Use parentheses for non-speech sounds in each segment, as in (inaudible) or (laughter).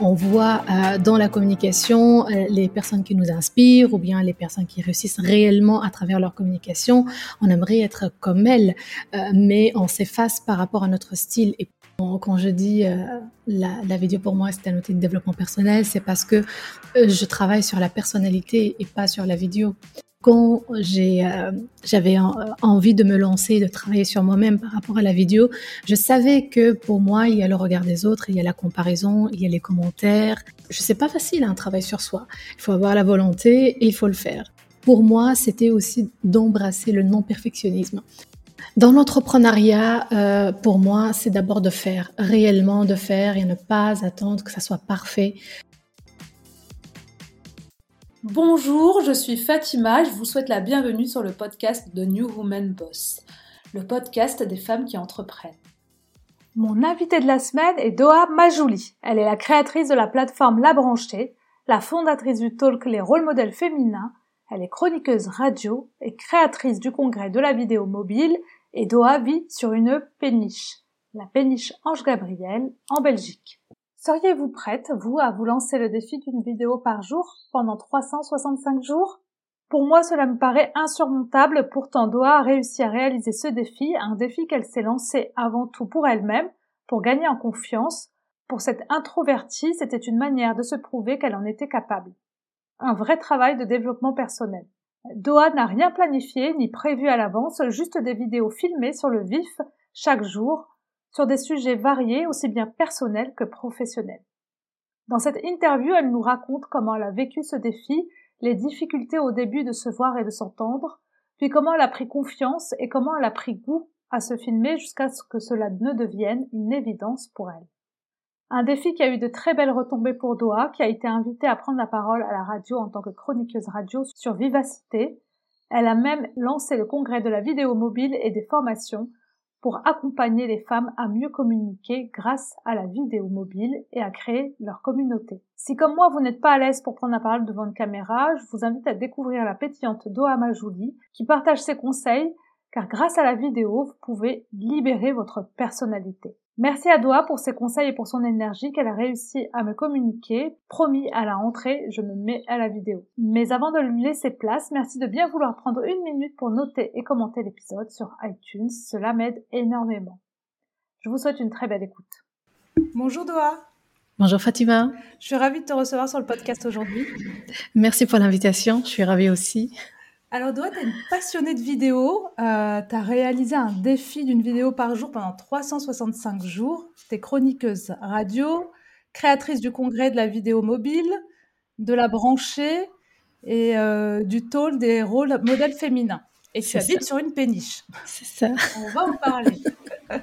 on voit euh, dans la communication euh, les personnes qui nous inspirent ou bien les personnes qui réussissent réellement à travers leur communication. On aimerait être comme elles, euh, mais on s'efface par rapport à notre style. Et quand je dis la, la, vidéo pour moi c'est un outil de développement personnel, c'est parce que je travaille sur la personnalité et pas sur la vidéo quand euh, j'avais envie de me lancer, de travailler sur moi-même par rapport à la vidéo, je savais que pour moi, il y a le regard des autres, il y a la comparaison, il y a les commentaires. Je sais pas facile un travail sur soi. Il faut avoir la volonté et il faut le faire. Pour moi, c'était aussi d'embrasser le non-perfectionnisme. Dans l'entrepreneuriat, euh, pour moi, c'est d'abord de faire, réellement de faire et ne pas attendre que ça soit parfait. Bonjour, je suis Fatima, je vous souhaite la bienvenue sur le podcast de New Woman Boss, le podcast des femmes qui entreprennent. Mon invitée de la semaine est Doha Majouli. Elle est la créatrice de la plateforme La Branchée, la fondatrice du talk Les rôles modèles féminins, elle est chroniqueuse radio et créatrice du congrès de la vidéo mobile et Doha vit sur une péniche, la péniche Ange Gabriel en Belgique. Seriez-vous prête, vous, à vous lancer le défi d'une vidéo par jour pendant 365 jours? Pour moi, cela me paraît insurmontable, pourtant Doha a réussi à réaliser ce défi, un défi qu'elle s'est lancé avant tout pour elle-même, pour gagner en confiance. Pour cette introvertie, c'était une manière de se prouver qu'elle en était capable. Un vrai travail de développement personnel. Doha n'a rien planifié ni prévu à l'avance, juste des vidéos filmées sur le vif chaque jour sur des sujets variés aussi bien personnels que professionnels. Dans cette interview, elle nous raconte comment elle a vécu ce défi, les difficultés au début de se voir et de s'entendre, puis comment elle a pris confiance et comment elle a pris goût à se filmer jusqu'à ce que cela ne devienne une évidence pour elle. Un défi qui a eu de très belles retombées pour Doha, qui a été invitée à prendre la parole à la radio en tant que chroniqueuse radio sur Vivacité. Elle a même lancé le congrès de la vidéo mobile et des formations pour accompagner les femmes à mieux communiquer grâce à la vidéo mobile et à créer leur communauté. Si comme moi vous n'êtes pas à l'aise pour prendre la parole devant une caméra, je vous invite à découvrir la pétillante Dohama Jouli qui partage ses conseils car grâce à la vidéo, vous pouvez libérer votre personnalité. Merci à Doha pour ses conseils et pour son énergie qu'elle a réussi à me communiquer. Promis, à la rentrée, je me mets à la vidéo. Mais avant de lui laisser place, merci de bien vouloir prendre une minute pour noter et commenter l'épisode sur iTunes. Cela m'aide énormément. Je vous souhaite une très belle écoute. Bonjour Doha. Bonjour Fatima. Je suis ravie de te recevoir sur le podcast aujourd'hui. Merci pour l'invitation. Je suis ravie aussi. Alors, Doa, tu es une passionnée de vidéo. Euh, tu as réalisé un défi d'une vidéo par jour pendant 365 jours. Tu es chroniqueuse radio, créatrice du congrès de la vidéo mobile, de la branchée et euh, du tôle des rôles modèles féminins. Et tu habites sur une péniche. C'est ça. On va en parler. (laughs)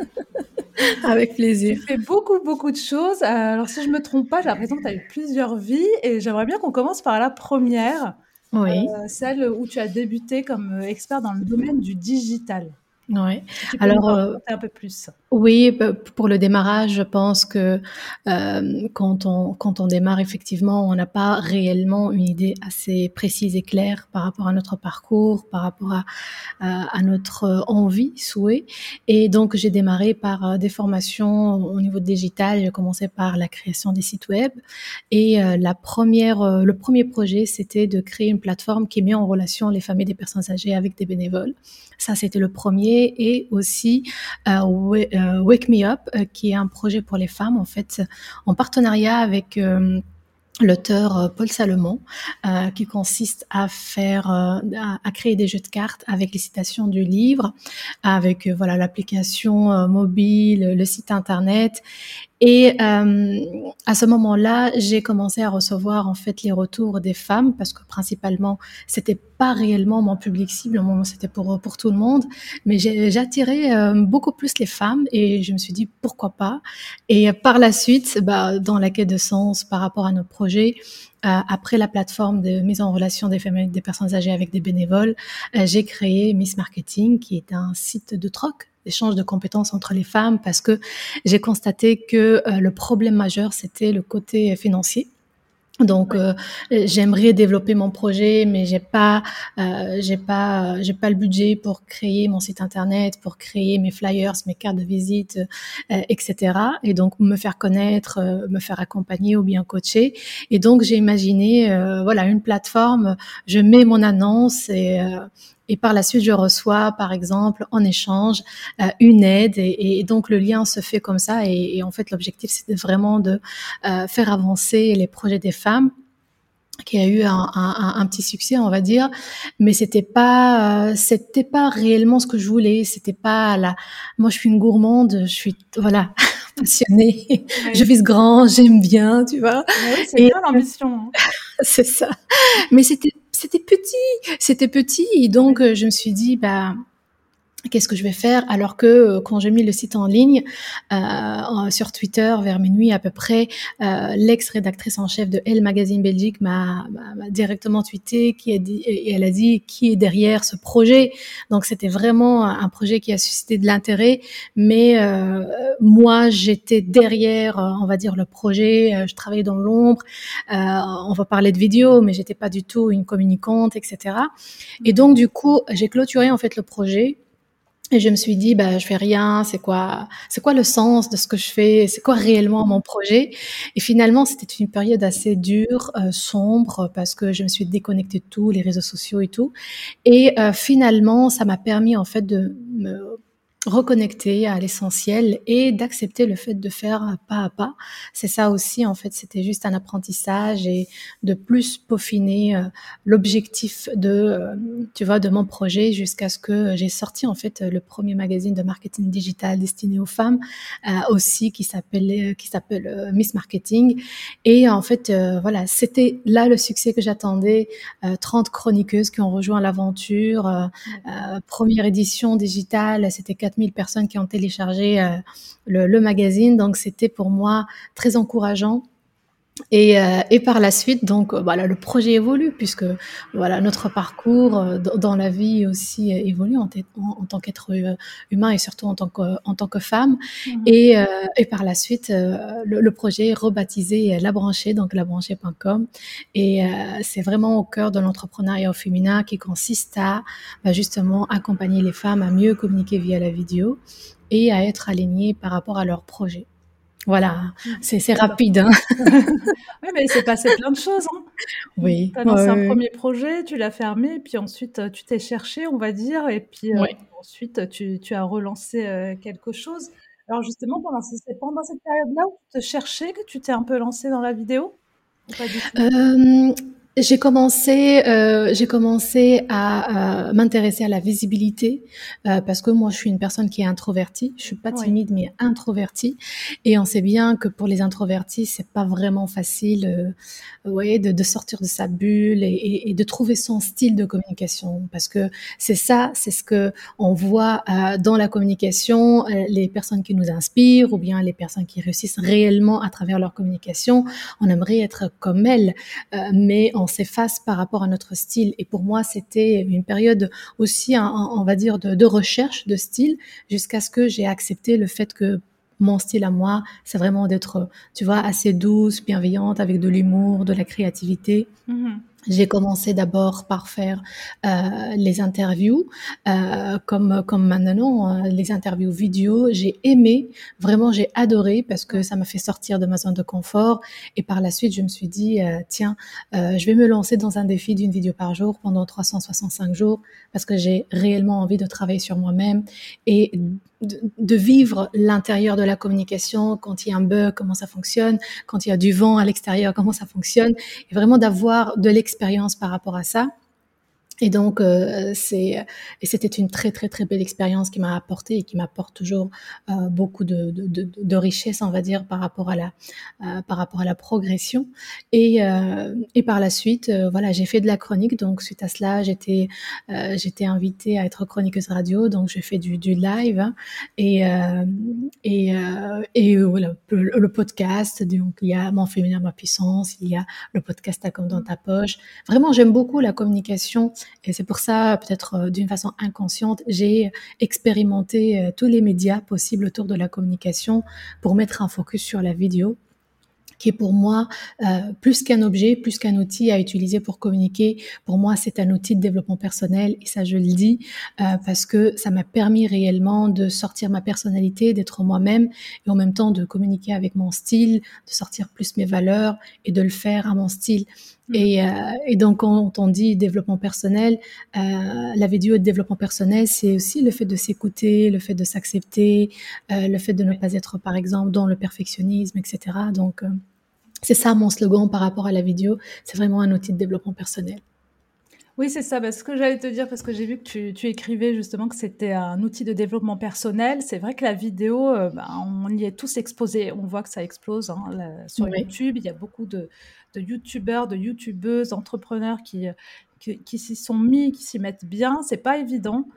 Avec plaisir. Tu fais beaucoup, beaucoup de choses. Alors, si je ne me trompe pas, j'ai l'impression que tu as eu plusieurs vies et j'aimerais bien qu'on commence par la première. Oui. Euh, celle où tu as débuté comme euh, expert dans le domaine du digital. Oui. Alors, euh, un peu plus. Oui, bah, pour le démarrage, je pense que euh, quand, on, quand on démarre, effectivement, on n'a pas réellement une idée assez précise et claire par rapport à notre parcours, par rapport à, à, notre envie, souhait. Et donc, j'ai démarré par euh, des formations au niveau digital. J'ai commencé par la création des sites web. Et euh, la première, euh, le premier projet, c'était de créer une plateforme qui met en relation les familles des personnes âgées avec des bénévoles. Ça, c'était le premier. Et aussi, euh, euh, Wake Me Up, euh, qui est un projet pour les femmes, en fait, en partenariat avec l'auteur Paul Salomon, qui consiste à faire, à, créer des jeux de cartes avec les citations du livre, avec voilà l'application mobile, le site internet, et euh, à ce moment-là, j'ai commencé à recevoir en fait les retours des femmes parce que principalement, c'était pas réellement mon public cible, c'était pour pour tout le monde, mais j'attirais euh, beaucoup plus les femmes et je me suis dit pourquoi pas? Et par la suite, bah, dans la quête de sens par rapport à nos projets, euh, après la plateforme de mise en relation des femmes des personnes âgées avec des bénévoles, euh, j'ai créé Miss Marketing, qui est un site de troc d'échange de compétences entre les femmes parce que j'ai constaté que euh, le problème majeur, c'était le côté financier. Donc, euh, j'aimerais développer mon projet, mais j'ai pas, euh, j'ai pas, j'ai pas le budget pour créer mon site internet, pour créer mes flyers, mes cartes de visite, euh, etc. Et donc me faire connaître, me faire accompagner ou bien coacher. Et donc j'ai imaginé, voilà, une plateforme. Je mets mon annonce et et par la suite je reçois par exemple en échange euh, une aide et, et, donc le lien se fait comme ça et, et en fait l'objectif c'était vraiment de euh, faire avancer les projets des femmes qui a eu un, un, un, petit succès, on va dire, mais c'était pas, euh, c'était pas réellement ce que je voulais. C'était pas la. Moi, je suis une gourmande, je suis voilà (laughs) passionnée. Oui. Je vise grand, j'aime bien, tu vois. Oui, c'est bien l'ambition. Hein. (laughs) c'est ça. Mais c'était c'était petit, c'était petit, et donc euh, je me suis dit, bah, qu'est-ce que je vais faire alors que euh, quand j'ai mis le site en ligne euh, sur Twitter vers minuit à peu près, euh, l'ex-rédactrice en chef de Elle Magazine Belgique m'a directement tweeté qui a dit, et elle a dit qui est derrière ce projet. Donc c'était vraiment un projet qui a suscité de l'intérêt, mais euh, moi j'étais derrière, on va dire le projet. Je travaillais dans l'ombre. Euh, on va parler de vidéo, mais j'étais pas du tout une communicante, etc. Et donc du coup j'ai clôturé en fait le projet et je me suis dit, bah, je fais rien. C'est quoi, c'est quoi le sens de ce que je fais? C'est quoi réellement mon projet? Et finalement, c'était une période assez dure, euh, sombre, parce que je me suis déconnectée de tout, les réseaux sociaux et tout. Et euh, finalement, ça m'a permis en fait de me reconnecter à l'essentiel et d'accepter le fait de faire pas à pas. C'est ça aussi, en fait, c'était juste un apprentissage et de plus peaufiner euh, l'objectif de, euh, tu vois, de mon projet jusqu'à ce que j'ai sorti, en fait, le premier magazine de marketing digital destiné aux femmes, euh, aussi, qui s'appelle, qui s'appelle Miss Marketing. Et en fait, voilà, c'était là le succès que j'attendais. 30 chroniqueuses qui ont rejoint l'aventure. première édition digitale, c'était 4000 personnes qui ont téléchargé euh, le, le, magazine. Donc, c'était pour moi très encourageant. Et, euh, et, par la suite, donc euh, voilà, le projet évolue puisque voilà notre parcours euh, dans la vie aussi évolue en, en, en tant qu'être humain et surtout en tant que en tant que femme. Mmh. Et, et, par la suite, le, le, projet est rebaptisé La Branchée, donc labranchée.com. Et c'est vraiment au cœur de l'entrepreneuriat au féminin qui consiste à bah, justement accompagner les femmes à mieux communiquer via la vidéo et à être alignées par rapport à leurs projets. Voilà, c'est rapide. Hein. (laughs) oui, mais c'est passé plein de choses. Hein. Oui. Tu as lancé ouais, un premier projet, tu l'as fermé, puis ensuite euh, tu t'es cherché, on va dire, et puis euh, ensuite tu, tu, as relancé euh, quelque chose. Alors justement, pendant, pendant cette période-là où tu te cherchais que tu t'es un peu lancé dans la vidéo j'ai commencé, euh, j'ai commencé à euh, m'intéresser à la visibilité euh, parce que moi je suis une personne qui est introvertie. Je suis pas timide oui. mais introvertie et on sait bien que pour les introvertis c'est pas vraiment facile, euh, ouais, de, de, sortir de sa bulle et, et, et, de trouver son style de communication parce que c'est ça, c'est ce que on voit euh, dans la communication, euh, les personnes qui nous inspirent ou bien les personnes qui réussissent réellement à travers leur communication. On aimerait être comme elles, mais on s'efface par rapport à notre style. Et pour moi, c'était une période aussi, on va dire, de, recherche de style, jusqu'à ce que j'ai accepté le fait que mon style à moi, c'est vraiment d'être, tu vois, assez douce, bienveillante, avec de l'humour, de la créativité. Mm -hmm. J'ai commencé d'abord par faire euh, les interviews, euh, comme comme maintenant euh, les interviews vidéo. J'ai aimé, vraiment j'ai adoré parce que ça m'a fait sortir de ma zone de confort. Et par la suite, je me suis dit euh, tiens, euh, je vais me lancer dans un défi d'une vidéo par jour pendant 365 jours parce que j'ai réellement envie de travailler sur moi-même et de, vivre l'intérieur de la communication quand il y a un bug, comment ça fonctionne, quand il y a du vent à l'extérieur, comment ça fonctionne, et vraiment d'avoir de l'expérience expérience par rapport à ça. Et donc, euh, c'est et c'était une très très très belle expérience qui m'a apporté et qui m'apporte toujours euh, beaucoup de, de, de, de, richesse, on va dire, par rapport à la euh, par rapport à la progression. Et euh, et par la suite, euh, voilà, j'ai fait de la chronique. Donc suite à cela, j'étais euh, j'étais invitée à être chroniqueuse radio. Donc j'ai fait du, du live hein, et et et voilà le, le, podcast. Donc il y a mon féminin ma puissance, il y a le podcast à comme dans ta poche. Vraiment, j'aime beaucoup la communication et c'est pour ça, peut-être euh, d'une façon inconsciente, j'ai expérimenté euh, tous les médias possibles autour de la communication pour mettre un focus sur la vidéo. qui est pour moi euh, plus qu'un objet, plus qu'un outil à utiliser pour communiquer. Pour moi, c'est un outil de développement personnel et ça, je le dis euh, parce que ça m'a permis réellement de sortir ma personnalité, d'être moi-même et en même temps de communiquer avec mon style, de sortir plus mes valeurs et de le faire à mon style. Mm. Et, euh, et, donc, quand on dit développement personnel, euh, la vidéo de développement personnel, c'est aussi le fait de s'écouter, le fait de s'accepter, euh, le fait de ne pas être, par exemple, dans le perfectionnisme, etc. Donc, c'est ça mon slogan par rapport à la vidéo. C'est vraiment un outil de développement personnel. Oui, c'est ça. Bah, ce que j'allais te dire, parce que j'ai vu que tu, tu, écrivais justement que c'était un outil de développement personnel. C'est vrai que la vidéo, bah, on y est tous exposés. On voit que ça explose hein, sur YouTube. Il y a beaucoup de, de youtubeurs, de youtubeuses, entrepreneurs qui, qui, qui s'y sont mis, qui s'y mettent bien. C'est pas évident.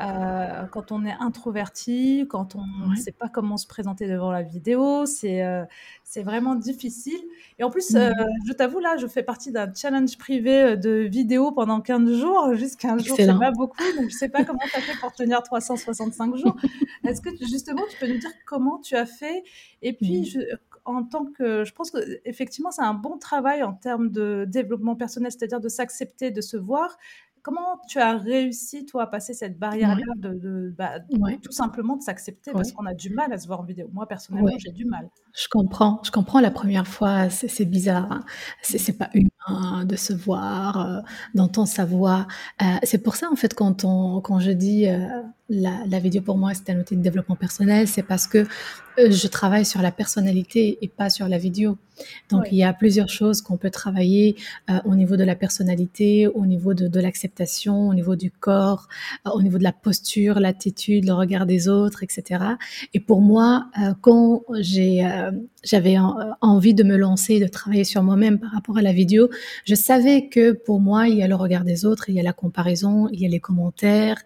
Euh, quand on est introverti, quand on ne sait pas comment se présenter devant la vidéo, c'est euh, c'est vraiment difficile. Et en plus, euh, mmh. je t'avoue, là, je fais partie d'un challenge privé de vidéo pendant 15 jours. Juste 15 jours, c'est pas beaucoup. Donc, je sais pas comment tu as fait pour tenir 365 jours. Est-ce que justement, tu peux nous dire comment tu as fait? Et puis, mmh. je, en tant que, je pense que effectivement, c'est un bon travail en termes de développement personnel, c'est-à-dire de s'accepter, de se voir, Comment tu as réussi, toi, à passer cette barrière-là de, bah, tout simplement de s'accepter? Parce qu'on a du mal à se voir en vidéo. Moi, personnellement, j'ai du mal. Je comprends. Je comprends la première fois. C'est bizarre. Hein. C'est pas humain de se voir, euh, d'entendre sa voix. Euh, c'est pour ça, en fait, quand, on, quand je dis euh, la, la, vidéo pour moi, c'est un outil de développement personnel, c'est parce que euh, je travaille sur la personnalité et pas sur la vidéo. Donc il y a plusieurs choses qu'on peut travailler euh, au niveau de la personnalité, au niveau de, de l'acceptation, au niveau du corps, euh, au niveau de la posture, l'attitude, le regard des autres, etc. Et pour moi, euh, quand j'ai j'avais envie de me lancer, de travailler sur moi-même par rapport à la vidéo, je savais que pour moi il y a le regard des autres, il y a la comparaison, il y a les commentaires,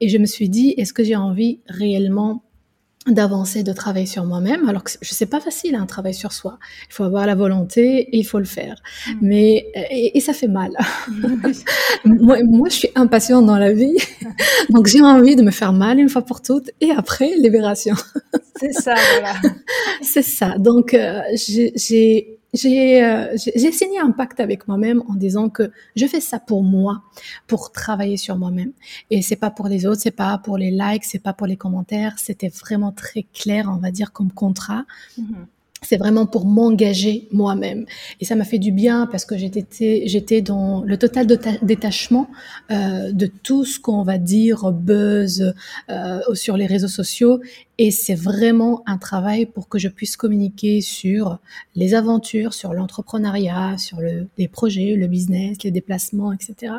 et je me suis dit est-ce que j'ai envie réellement d'avancer, de travailler sur moi-même? Alors que je sais pas facile un travail sur soi. Il faut avoir la volonté et il faut le faire. Mm. Mais et, ça fait mal. (laughs) (laughs) moi, moi, je suis impatiente dans la vie, (laughs) donc j'ai envie de me faire mal une fois pour toutes et après libération. C'est ça, voilà. C'est ça. Donc euh, j'ai j'ai euh, signé un pacte avec moi-même en disant que je fais ça pour moi, pour travailler sur moi-même. Et c'est pas pour les autres, c'est pas pour les likes, c'est pas pour les commentaires. C'était vraiment très clair, on va dire, comme contrat. Mm-hmm c'est vraiment pour m'engager moi-même. Et ça m'a fait du bien parce que j'étais, dans le total détachement euh, de tout ce qu'on va dire buzz euh, sur les réseaux sociaux. Et c'est vraiment un travail pour que je puisse communiquer sur les aventures, sur l'entrepreneuriat, sur le, les projets, le business, les déplacements, etc.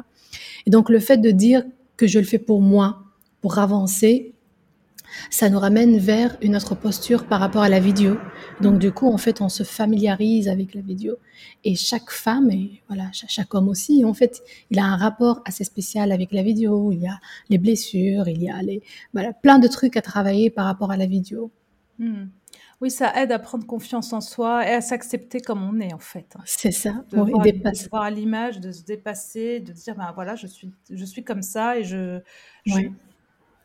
Et donc le fait de dire que je le fais pour moi, pour avancer, ça nous ramène vers une autre posture par rapport à la vidéo. Donc du coup, en fait, on se familiarise avec la vidéo. Et chaque femme, et voilà, chaque homme aussi, en fait, il a un rapport assez spécial avec la vidéo. Il y a les blessures, il y a les, voilà, plein de trucs à travailler par rapport à la vidéo. Hmm. Oui, ça aide à prendre confiance en soi et à s'accepter comme on est en fait. C'est ça, de, voir, de voir à l'image, de se dépasser, de dire ben voilà, je suis, je suis comme ça et je, je,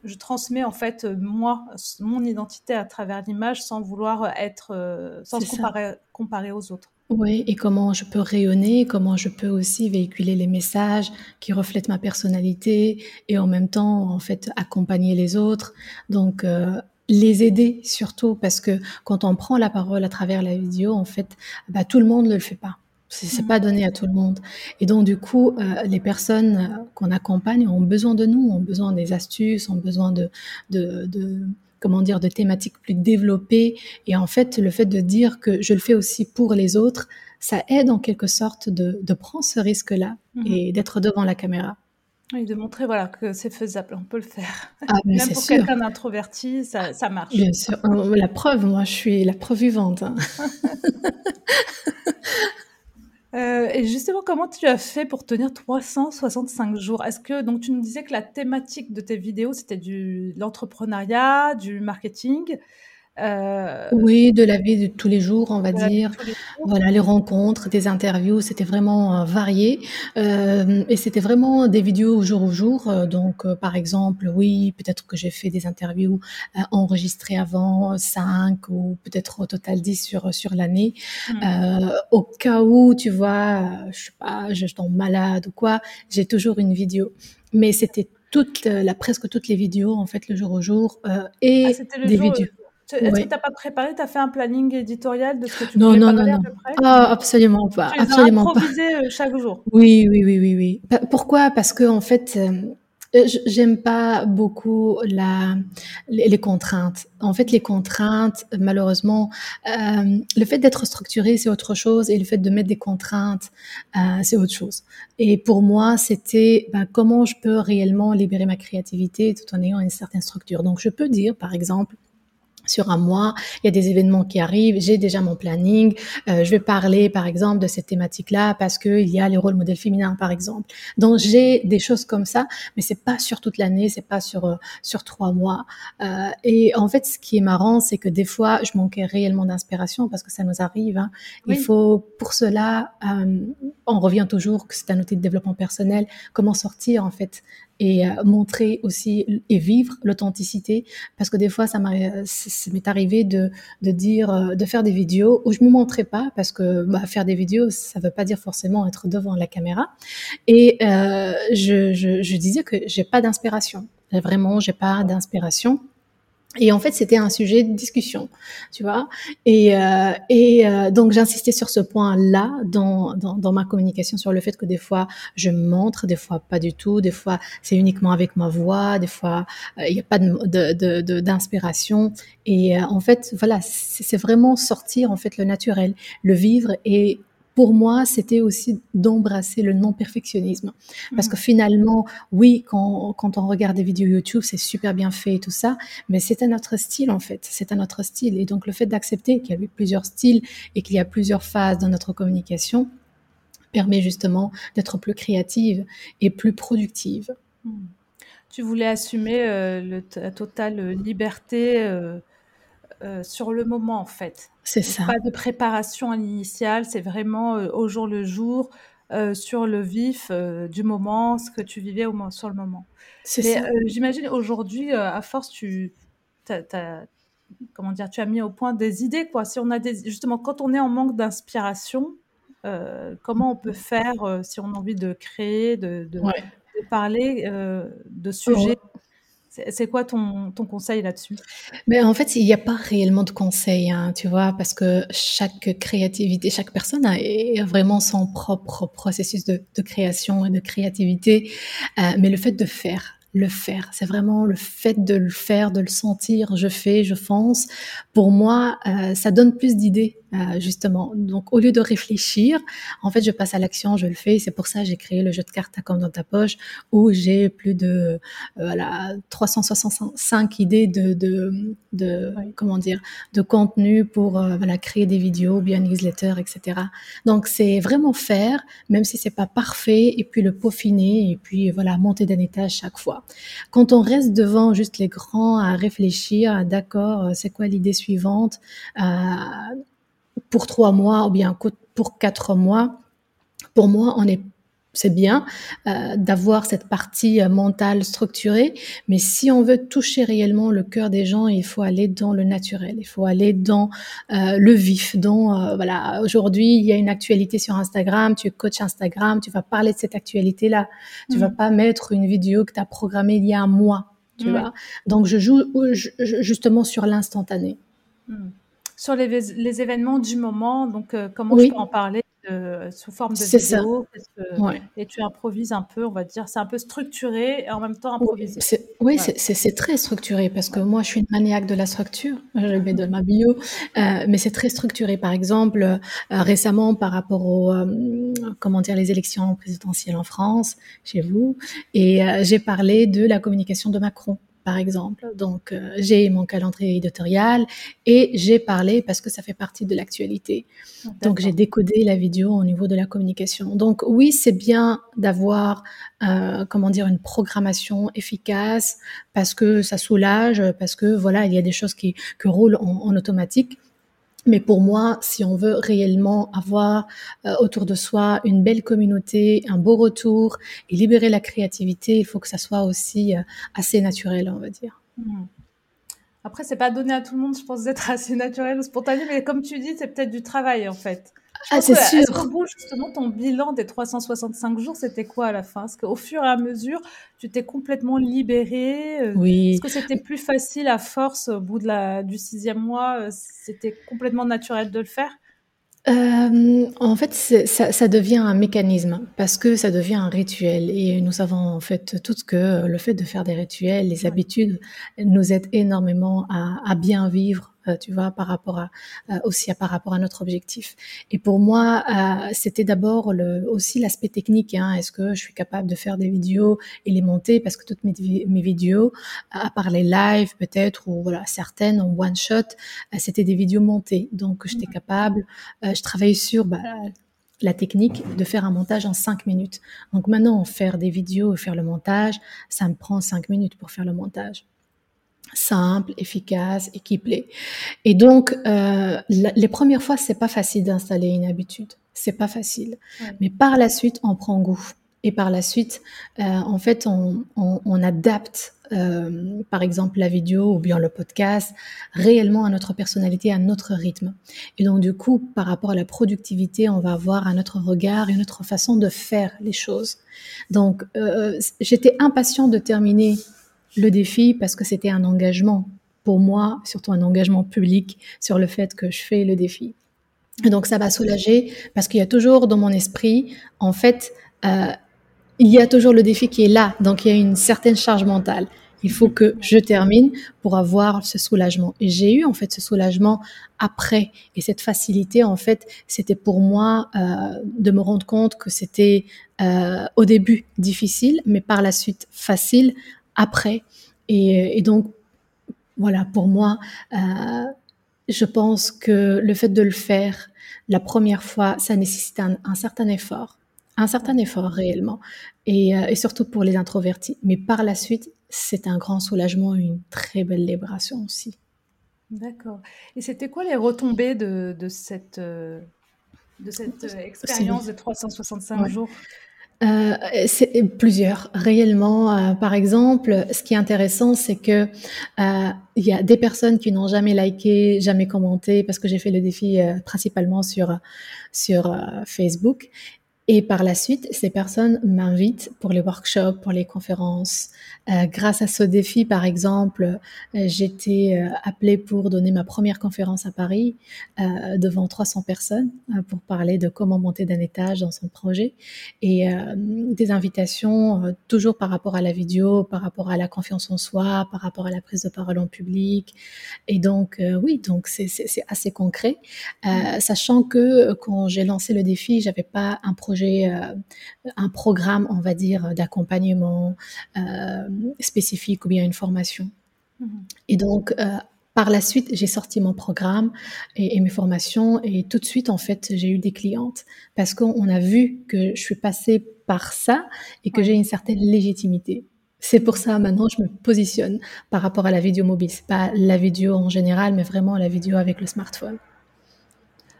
je transmets en fait euh, moi mon identité à travers l'image sans vouloir être euh, sans se comparer, comparer, aux autres. Oui, et comment je peux rayonner, comment je peux aussi véhiculer les messages qui reflètent ma personnalité et en même temps en fait accompagner les autres. Donc euh, les aider surtout parce que quand on prend la parole à travers la vidéo, en fait, bah, tout le monde ne le fait pas. C'est pas donné à tout le monde. Et donc, du coup, euh, les personnes euh, qu'on accompagne ont besoin de nous, ont besoin des astuces, ont besoin de, de, de, comment dire, de thématiques plus développées. Et en fait, le fait de dire que je le fais aussi pour les autres, ça aide en quelque sorte de, de prendre ce risque-là mhm. et d'être devant la caméra. Oui, de montrer voilà, que c'est faisable, on peut le faire. Ah, Même pour quelqu'un d'introverti, ça, ça, marche. Bien sûr. Euh, la preuve, moi, je suis la preuve vivante. Hein. (laughs) Euh, et justement, comment tu as fait pour tenir 365 jours? Est-ce que donc tu nous disais que la thématique de tes vidéos c'était du l'entrepreneuriat, du marketing. Euh, oui, de la vie de tous les jours, on va dire. Voilà, les rencontres, des interviews, c'était vraiment euh, varié. Euh, et c'était vraiment des vidéos au jour au jour. donc, par exemple, oui, peut-être que j'ai fait des interviews enregistrées avant, 5 ou peut-être au total 10 sur, sur l'année. Mmh. au cas où, tu vois, je sais pas, je tombe malade ou quoi, j'ai toujours une vidéo. Mais c'était toute la, presque toutes les vidéos, en fait, le jour au jour, et ah, des vidéos. Est-ce que tu n'as pas préparé, tu as fait un planning éditorial de ce que tu non, non, non, non. à peu près? Ah, Absolument pas. Tu absolument improvisé euh, chaque jour? Oui, oui, oui, oui. oui. Pourquoi? Parce que, en fait, euh, euh, j'aime pas beaucoup la, les contraintes. En fait, les contraintes, malheureusement, euh, le fait d'être structuré, c'est autre chose, et le fait de mettre des contraintes, euh, c'est autre chose. Et pour moi, c'était ben, comment je peux réellement libérer ma créativité tout en ayant une certaine structure. Donc, je peux dire, par exemple, sur un mois, il y a des événements qui arrivent, j'ai déjà mon planning, euh, je vais parler par exemple de cette thématique-là parce qu'il y a les rôles modèles féminins par exemple. Donc j'ai des choses comme ça, mais c'est pas sur toute l'année, c'est pas sur euh, sur trois mois. Euh, et en fait, ce qui est marrant, c'est que des fois, je manquais réellement d'inspiration parce que ça nous arrive. Hein. Il faut pour cela, euh, on revient toujours que c'est un outil de développement personnel, comment sortir en fait et euh, montrer aussi et vivre l'authenticité. Parce que des fois ça m'est arrivé de, de dire euh, de faire des vidéos où je me montrais pas parce que bah, faire des vidéos ça veut pas dire forcément être devant la caméra. Et euh, je, je, je disais que j'ai pas d'inspiration. Vraiment j'ai pas d'inspiration et en fait, c'était un sujet de discussion, tu vois. Et, euh, et euh, donc, j'insistais sur ce point-là dans, dans, dans, ma communication, sur le fait que des fois, je montre, des fois pas du tout, des fois, c'est uniquement avec ma voix, des fois, euh, il n'y a pas d'inspiration. De, de, d'inspiration et euh, en fait, voilà, c'est vraiment sortir en fait le naturel, le vivre et pour moi, c'était aussi d'embrasser le non-perfectionnisme. Parce que mmh. finalement, oui, quand, quand, on regarde des vidéos YouTube, c'est super bien fait et tout ça, mais c'est un autre style en fait. C'est un autre style. Et donc, le fait d'accepter qu'il y a plusieurs styles et qu'il y a plusieurs phases dans notre communication permet justement d'être plus créative et plus productive. Mmh. Tu voulais assumer euh, le, la totale liberté. Euh euh, sur le moment en fait. C'est ça. Pas de préparation à c'est vraiment euh, au jour le jour, euh, sur le vif du moment, ce que tu vivais au, sur le moment. C'est ça. J'imagine aujourd'hui, à force, tu as, comment dire, tu as mis au point des idées quoi. Si on a des, justement, quand on est en manque d'inspiration, comment on peut faire si on a envie de créer, de, de, parler de sujets c'est quoi ton, ton conseil là-dessus? Mais en fait, il n'y a pas réellement de conseil, hein, tu vois, parce que chaque créativité, chaque personne a, vraiment son propre processus de, de création et de créativité. Euh, mais le fait de faire, le faire. C'est vraiment le fait de le faire, de le sentir. Je fais, je fonce. Pour moi, euh, ça donne plus d'idées euh, justement. Donc, au lieu de réfléchir, en fait, je passe à l'action, je le fais. C'est pour ça que j'ai créé le jeu de cartes à comme dans ta poche, où j'ai plus de euh, voilà 365 idées de, de, de comment dire, de contenu pour euh, voilà créer des vidéos, bien newsletter, etc. Donc, c'est vraiment faire, même si c'est pas parfait, et puis le peaufiner, et puis voilà monter d'un étage chaque fois. Quand on reste devant juste les grands à réfléchir, d'accord, c'est quoi l'idée suivante pour trois mois ou bien pour quatre mois, pour moi, on est c'est bien euh, d'avoir cette partie euh, mentale structurée, mais si on veut toucher réellement le cœur des gens, il faut aller dans le naturel, il faut aller dans euh, le vif. Dans voilà, aujourd'hui il y a une actualité sur Instagram, tu es coach Instagram, tu vas parler de cette actualité-là, tu vas mmh. pas mettre une vidéo que tu as programmée il y a un mois, tu vois. Donc je joue justement sur l'instantané. Mmh sur les, les, événements du moment. Donc, euh, comment je peux en parler euh, sous forme de vidéo Et tu improvises un peu, on va dire. C'est un peu structuré et en même temps improvisé. Oui, c'est très structuré parce que moi, je suis une maniaque de la structure. Je le mets dans ma bio. Euh, mais c'est très structuré. Par exemple, récemment, par rapport aux, comment dire, les élections présidentielles en France, chez vous, et j'ai parlé de la communication de Macron. Par exemple. Donc, euh, j'ai mon calendrier éditorial et j'ai parlé parce que ça fait partie de l'actualité. Donc, j'ai décodé la vidéo au niveau de la communication. Donc, oui, c'est bien d'avoir, euh, comment dire, une programmation efficace parce que ça soulage, parce que voilà, il y a des choses qui, qui roulent en automatique. Mais pour moi, si on veut réellement avoir euh, autour de soi une belle communauté, un beau retour et libérer la créativité, il faut que ça soit aussi euh, assez naturel, on va dire. Après, c'est pas donné à tout le monde, je pense, d'être (laughs) assez naturel ou spontané, mais comme tu dis, c'est peut-être du travail en fait. Ah, c'est sûr. Est-ce justement, ton bilan des 365 jours, c'était quoi à la fin? Est-ce qu'au fur et à mesure, tu t'es complètement libérée euh, Oui. Est-ce que c'était plus facile à force au bout de la, du sixième mois euh, C'était complètement naturel de le faire? Euh, en fait, ça, ça, devient un mécanisme parce que ça devient un rituel. Et nous savons en fait toutes que le fait de faire des rituels, les habitudes, nous aident énormément à, à bien vivre tu vois, par rapport à euh, aussi à, par rapport à notre objectif. Et pour moi, euh, c'était d'abord le, aussi l'aspect technique. Hein. Est-ce que je suis capable de faire des vidéos et les monter? Parce que toutes mes, mes vidéos, à part les lives peut-être ou voilà certaines en one shot, c'était des vidéos montées. Donc j'étais capable. je travaillais sur bah, la technique de faire un montage en cinq minutes. Donc maintenant, faire des vidéos et faire le montage, ça me prend cinq minutes pour faire le montage simple, efficace équipé. Et donc, euh, les premières fois, c'est pas facile d'installer une habitude. C'est pas facile. Mais par la suite, on prend goût. Et par la suite, euh, en fait, on, on, on adapte, euh, par exemple, la vidéo ou bien le podcast réellement à notre personnalité, à notre rythme. Et donc, du coup, par rapport à la productivité, on va avoir un autre regard, une autre façon de faire les choses. Donc, euh, j'étais impatient de terminer le défi parce que c'était un engagement pour moi, surtout un engagement public sur le fait que je fais le défi. Et donc ça m'a soulagé parce qu'il y a toujours dans mon esprit, en fait, euh, il y a toujours le défi qui est là, donc il y a une certaine charge mentale. Il faut que je termine pour avoir ce soulagement. Et j'ai eu en fait ce soulagement après. Et cette facilité, en fait, c'était pour moi euh, de me rendre compte que c'était euh, au début difficile, mais par la suite facile après. Et, donc, voilà, pour moi, euh, je pense que le fait de le faire la première fois, ça nécessite un, certain effort, un certain effort réellement, et, euh, et, surtout pour les introvertis. Mais par la suite, c'est un grand soulagement, une très belle libération aussi. D'accord. Et c'était quoi les retombées de, de cette, euh, de cette expérience de 365 jours? Euh, c'est plusieurs réellement. Euh, par exemple, ce qui est intéressant, c'est que euh, il y a des personnes qui n'ont jamais liké, jamais commenté, parce que j'ai fait le défi euh, principalement sur sur Facebook, et par la suite, ces personnes m'invitent pour les workshops, pour les conférences. Euh, grâce à ce défi, par exemple, euh, j'étais euh, appelée pour donner ma première conférence à Paris euh, devant 300 personnes pour parler de comment monter d'un étage dans son projet et des invitations toujours par rapport à la vidéo, par rapport à la confiance en soi, par rapport à la prise de parole en public. Et donc, oui, donc c'est assez concret, sachant que quand j'ai lancé le défi, j'avais pas un projet euh, un programme, on va dire, d'accompagnement euh, spécifique ou bien une formation. Mm-hmm. Et donc, euh, par la suite, j'ai sorti mon programme et, mes formations et tout de suite, en fait, j'ai eu des clientes parce qu'on a vu que je suis passée par ça et que j'ai une certaine légitimité. C'est pour ça maintenant je me positionne par rapport à la vidéo mobile. C'est pas la vidéo en général, mais vraiment la vidéo avec le smartphone.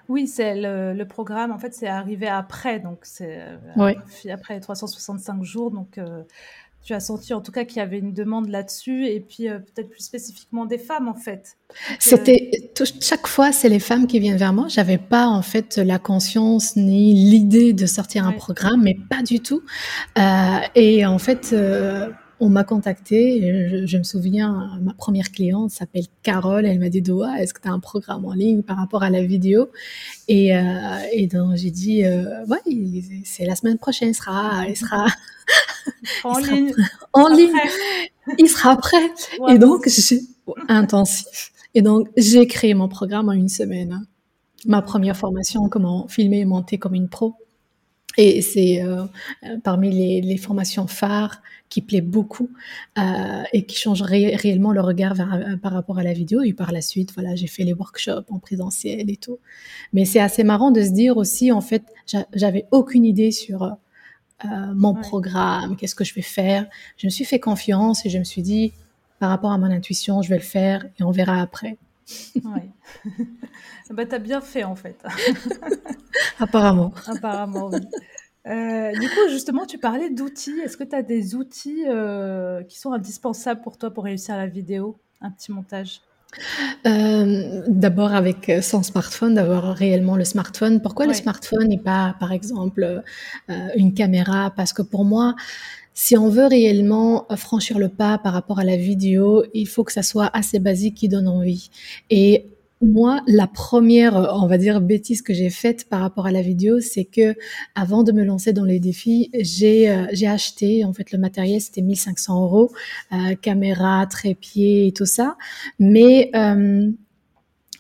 Oui, c'est le, programme, en fait, c'est arrivé après, donc c'est euh, après 365 jours, donc euh, tu as senti en tout cas qu'il y avait une demande là-dessus, et puis euh, peut-être plus spécifiquement des femmes, en fait. C'était chaque fois, c'est les femmes qui viennent vers moi. J'avais pas en fait la conscience ni l'idée de sortir un programme, mais pas du tout. et en fait on m'a contacté, je, me souviens, ma première cliente s'appelle Carole, elle m'a dit Doa, est-ce que tu as un programme en ligne par rapport à la vidéo? Et, euh, donc j'ai dit, euh, ouais, c'est la semaine prochaine, il sera, il sera en ligne, en ligne, il sera prêt. et donc j'ai intensif. Et donc j'ai créé mon programme en une semaine. Ma première formation, comment filmer et monter comme une pro. Et c'est parmi les, les, formations phares qui plaît beaucoup et qui change réellement le regard par rapport à la vidéo. Et par la suite, voilà, j'ai fait les workshops en présentiel et tout. Mais c'est assez marrant de se dire aussi, en fait, j'avais aucune idée sur mon programme, qu'est-ce que je vais faire. Je me suis fait confiance et je me suis dit, par rapport à mon intuition, je vais le faire et on verra après. Oui. (laughs) bah, tu as bien fait en fait. (laughs) Apparemment. Apparemment, oui. Euh, du coup, justement, tu parlais d'outils. Est-ce que tu as des outils euh, qui sont indispensables pour toi pour réussir la vidéo, un petit montage euh, D'abord avec son smartphone, d'avoir réellement le smartphone. Pourquoi le smartphone et pas, par exemple, une caméra? Parce que pour moi, si on veut réellement franchir le pas par rapport à la vidéo, il faut que ça soit assez basique qui donne envie. Et moi, la première, on va dire, bêtise que j'ai faite par rapport à la vidéo, c'est que avant de me lancer dans les défis, j'ai euh, acheté, en fait, le matériel, c'était 1500 euros, euh, caméra, trépied et tout ça. Mais euh,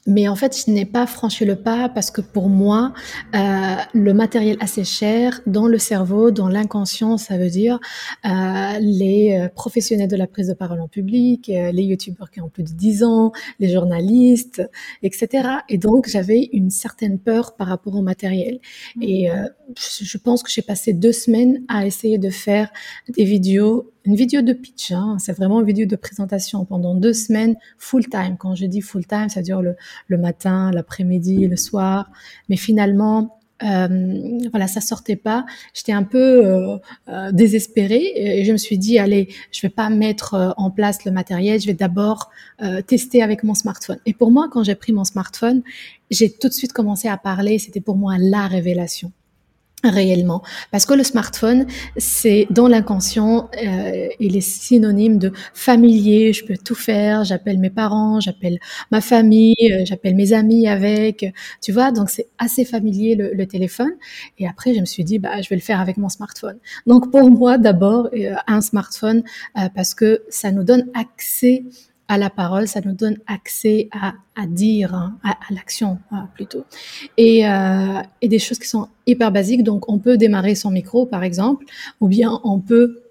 mais en fait, je n'ai pas franchi le pas parce que pour moi, euh, le matériel assez cher dans le cerveau, dans l'inconscient, ça veut dire euh, les euh, professionnels de la prise de parole en public, euh, les youtubeurs qui ont plus de 10 ans, les journalistes, etc. Et donc, j'avais une certaine peur par rapport au matériel. Et euh, je pense que j'ai passé deux semaines à essayer de faire des vidéos une vidéo de pitch, hein, c'est vraiment une vidéo de présentation pendant deux semaines, full time. Quand je dis full time, ça dure le, le matin, l'après-midi, le soir. Mais finalement, euh, voilà, ça sortait pas. J'étais un peu euh, euh, désespérée et je me suis dit allez, je vais pas mettre euh, en place le matériel, je vais d'abord tester avec mon smartphone. Et pour moi, quand j'ai pris mon smartphone, j'ai tout de suite commencé à parler. C'était pour moi la révélation réellement. Parce que le smartphone, c'est dans l'inconscient, euh, il est synonyme de familier, je peux tout faire, j'appelle mes parents, j'appelle ma famille, euh, j'appelle mes amis avec, tu vois, donc c'est assez familier le, le, téléphone. Et après, je me suis dit, bah, je vais le faire avec mon smartphone. Donc pour moi, d'abord, euh, un smartphone, euh, parce que ça nous donne accès à la parole, ça nous donne accès à, à dire, hein, à, à l'action hein, plutôt, et, euh, et des choses qui sont hyper basiques. Donc, on peut démarrer son micro, par exemple, ou bien on peut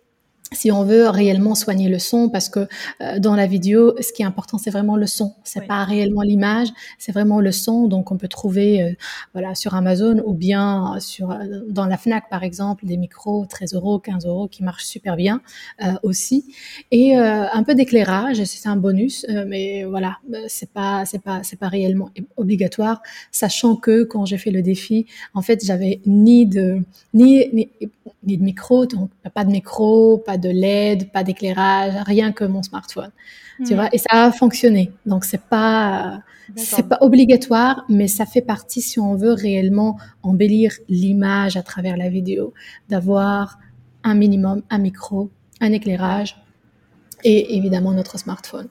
si on veut réellement soigner le son, parce que euh, dans la vidéo, ce qui est important, c'est vraiment le son. C'est oui. pas réellement l'image, c'est vraiment le son. Donc, on peut trouver, euh, voilà, sur Amazon ou bien sur euh, dans la Fnac par exemple, des micros 13 euros, 15 euros qui marchent super bien euh, aussi, et un peu d'éclairage. C'est un bonus, mais voilà, c'est pas, c'est pas, c'est pas réellement obligatoire, sachant que quand j'ai fait le défi, en fait, j'avais ni de ni, ni ni de micro, donc pas de micro, pas de LED, pas d'éclairage, rien que mon smartphone. Mmh. Tu vois, et ça a fonctionné. Donc c'est pas c'est pas obligatoire, mais ça fait partie si on veut réellement embellir l'image à travers la vidéo, d'avoir un minimum, un micro, un éclairage et évidemment notre smartphone.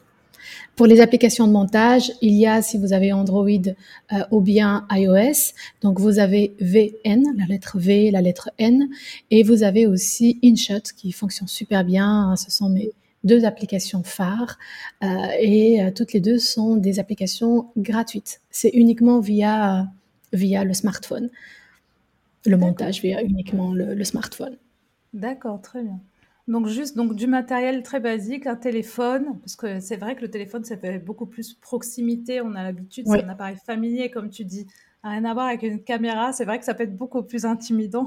Pour les applications de montage, il y a, si vous avez Android euh, ou bien iOS, donc vous avez VN, la lettre V, la lettre N, et vous avez aussi InShot qui fonctionne super bien. Ce sont mes deux applications phares euh, et euh, toutes les deux sont des applications gratuites. C'est uniquement via, via le smartphone. Le montage via uniquement le, le smartphone. D'accord, très bien. Donc juste donc du matériel très basique, un téléphone, parce que c'est vrai que le téléphone, ça fait beaucoup plus proximité, on a l'habitude, Oui. c'est un appareil familier, comme tu dis. Rien à voir avec une caméra, c'est vrai que ça peut être beaucoup plus intimidant.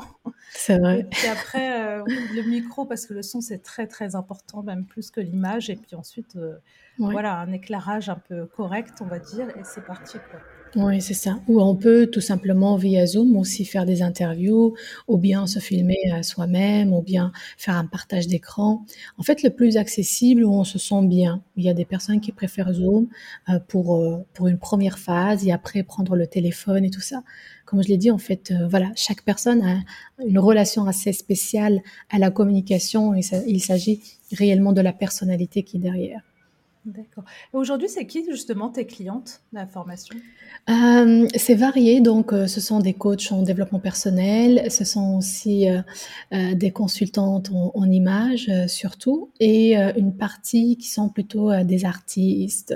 C'est Et vrai. puis après, euh, oui, le micro, parce que le son, c'est très très important, même plus que l'image. Et puis ensuite, euh, voilà, un éclairage un peu correct, on va dire, et c'est parti, quoi. Oui, c'est ça. Ou on peut tout simplement via Zoom aussi faire des interviews, ou bien se filmer soi-même, ou bien faire un partage d'écran. En fait, le plus accessible où on se sent bien. Il y a des personnes qui préfèrent Zoom euh, pour, euh, pour une première phase et après prendre le téléphone et tout ça. Comme je l'ai dit, en fait, euh, voilà, chaque personne a une relation assez spéciale à la communication et il s'agit réellement de la personnalité qui est derrière. D'accord. Et aujourd'hui, c'est qui justement tes clientes, la formation? Euh, c'est varié, donc euh, ce sont des coachs en développement personnel, ce sont aussi euh, des consultantes en, en images surtout, et une partie qui sont plutôt des artistes,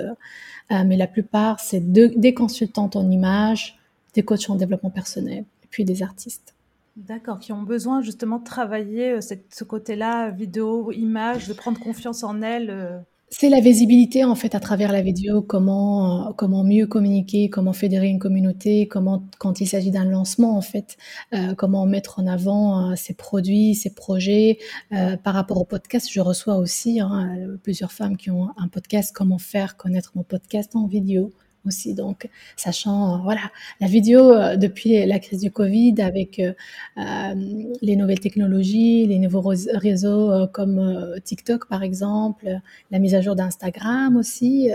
mais la plupart c'est de- des consultantes en images, des coachs en développement personnel, et puis des artistes. D'accord, qui ont besoin justement de travailler ce côté-là, vidéo, image, de prendre confiance en elles. Euh. C'est la visibilité en fait à travers la vidéo, comment comment mieux communiquer, comment fédérer une communauté, comment quand il s'agit d'un lancement en fait, euh, comment mettre en avant ses produits, ses projets. par rapport au podcast, je reçois aussi hein, plusieurs femmes qui ont un podcast, comment faire connaître mon podcast en vidéo aussi. Donc, sachant, euh, voilà, la vidéo euh, depuis la crise du Covid avec euh, les nouvelles technologies, les nouveaux réseaux comme TikTok par exemple, la mise à jour d'Instagram aussi,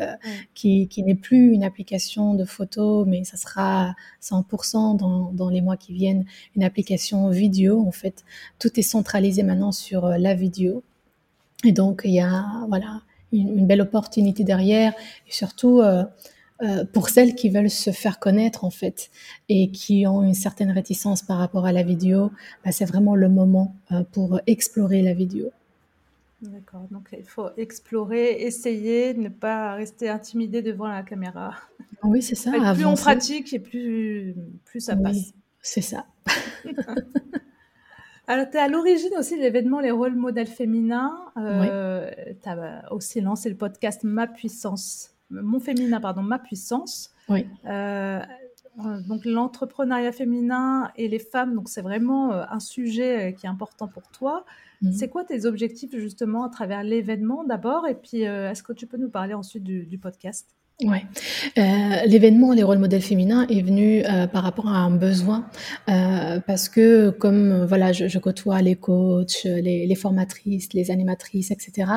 qui, qui n'est plus une application de photos, mais ça sera 100% dans, dans les mois qui viennent une application vidéo. En fait, tout est centralisé maintenant sur la vidéo. Et donc, il y a, voilà, une, belle opportunité derrière et surtout euh, pour celles qui veulent se faire connaître en fait et qui ont une certaine réticence par rapport à la vidéo, bah, c'est vraiment le moment euh, pour explorer la vidéo. D'accord, donc il faut explorer, essayer, ne pas rester intimidé devant la caméra. Oui, c'est ça. plus on pratique et plus, plus ça passe. C'est ça. (laughs) Alors, tu es à l'origine aussi de l'événement Les rôles modèles féminins. Euh, Tu as aussi lancé le podcast Ma Puissance mon féminin, pardon, ma puissance. Oui. Euh, donc l'entrepreneuriat féminin et les femmes, donc c'est vraiment euh, un sujet euh, qui est important pour toi. Mhm. C'est quoi tes objectifs justement à travers l'événement d'abord? Et puis est-ce que tu peux nous parler ensuite du podcast? Ouais, euh, l'événement les rôles modèles féminins est venu euh, par rapport à un besoin euh, parce que comme voilà je, je côtoie les coachs, les, les, formatrices, les animatrices, etc.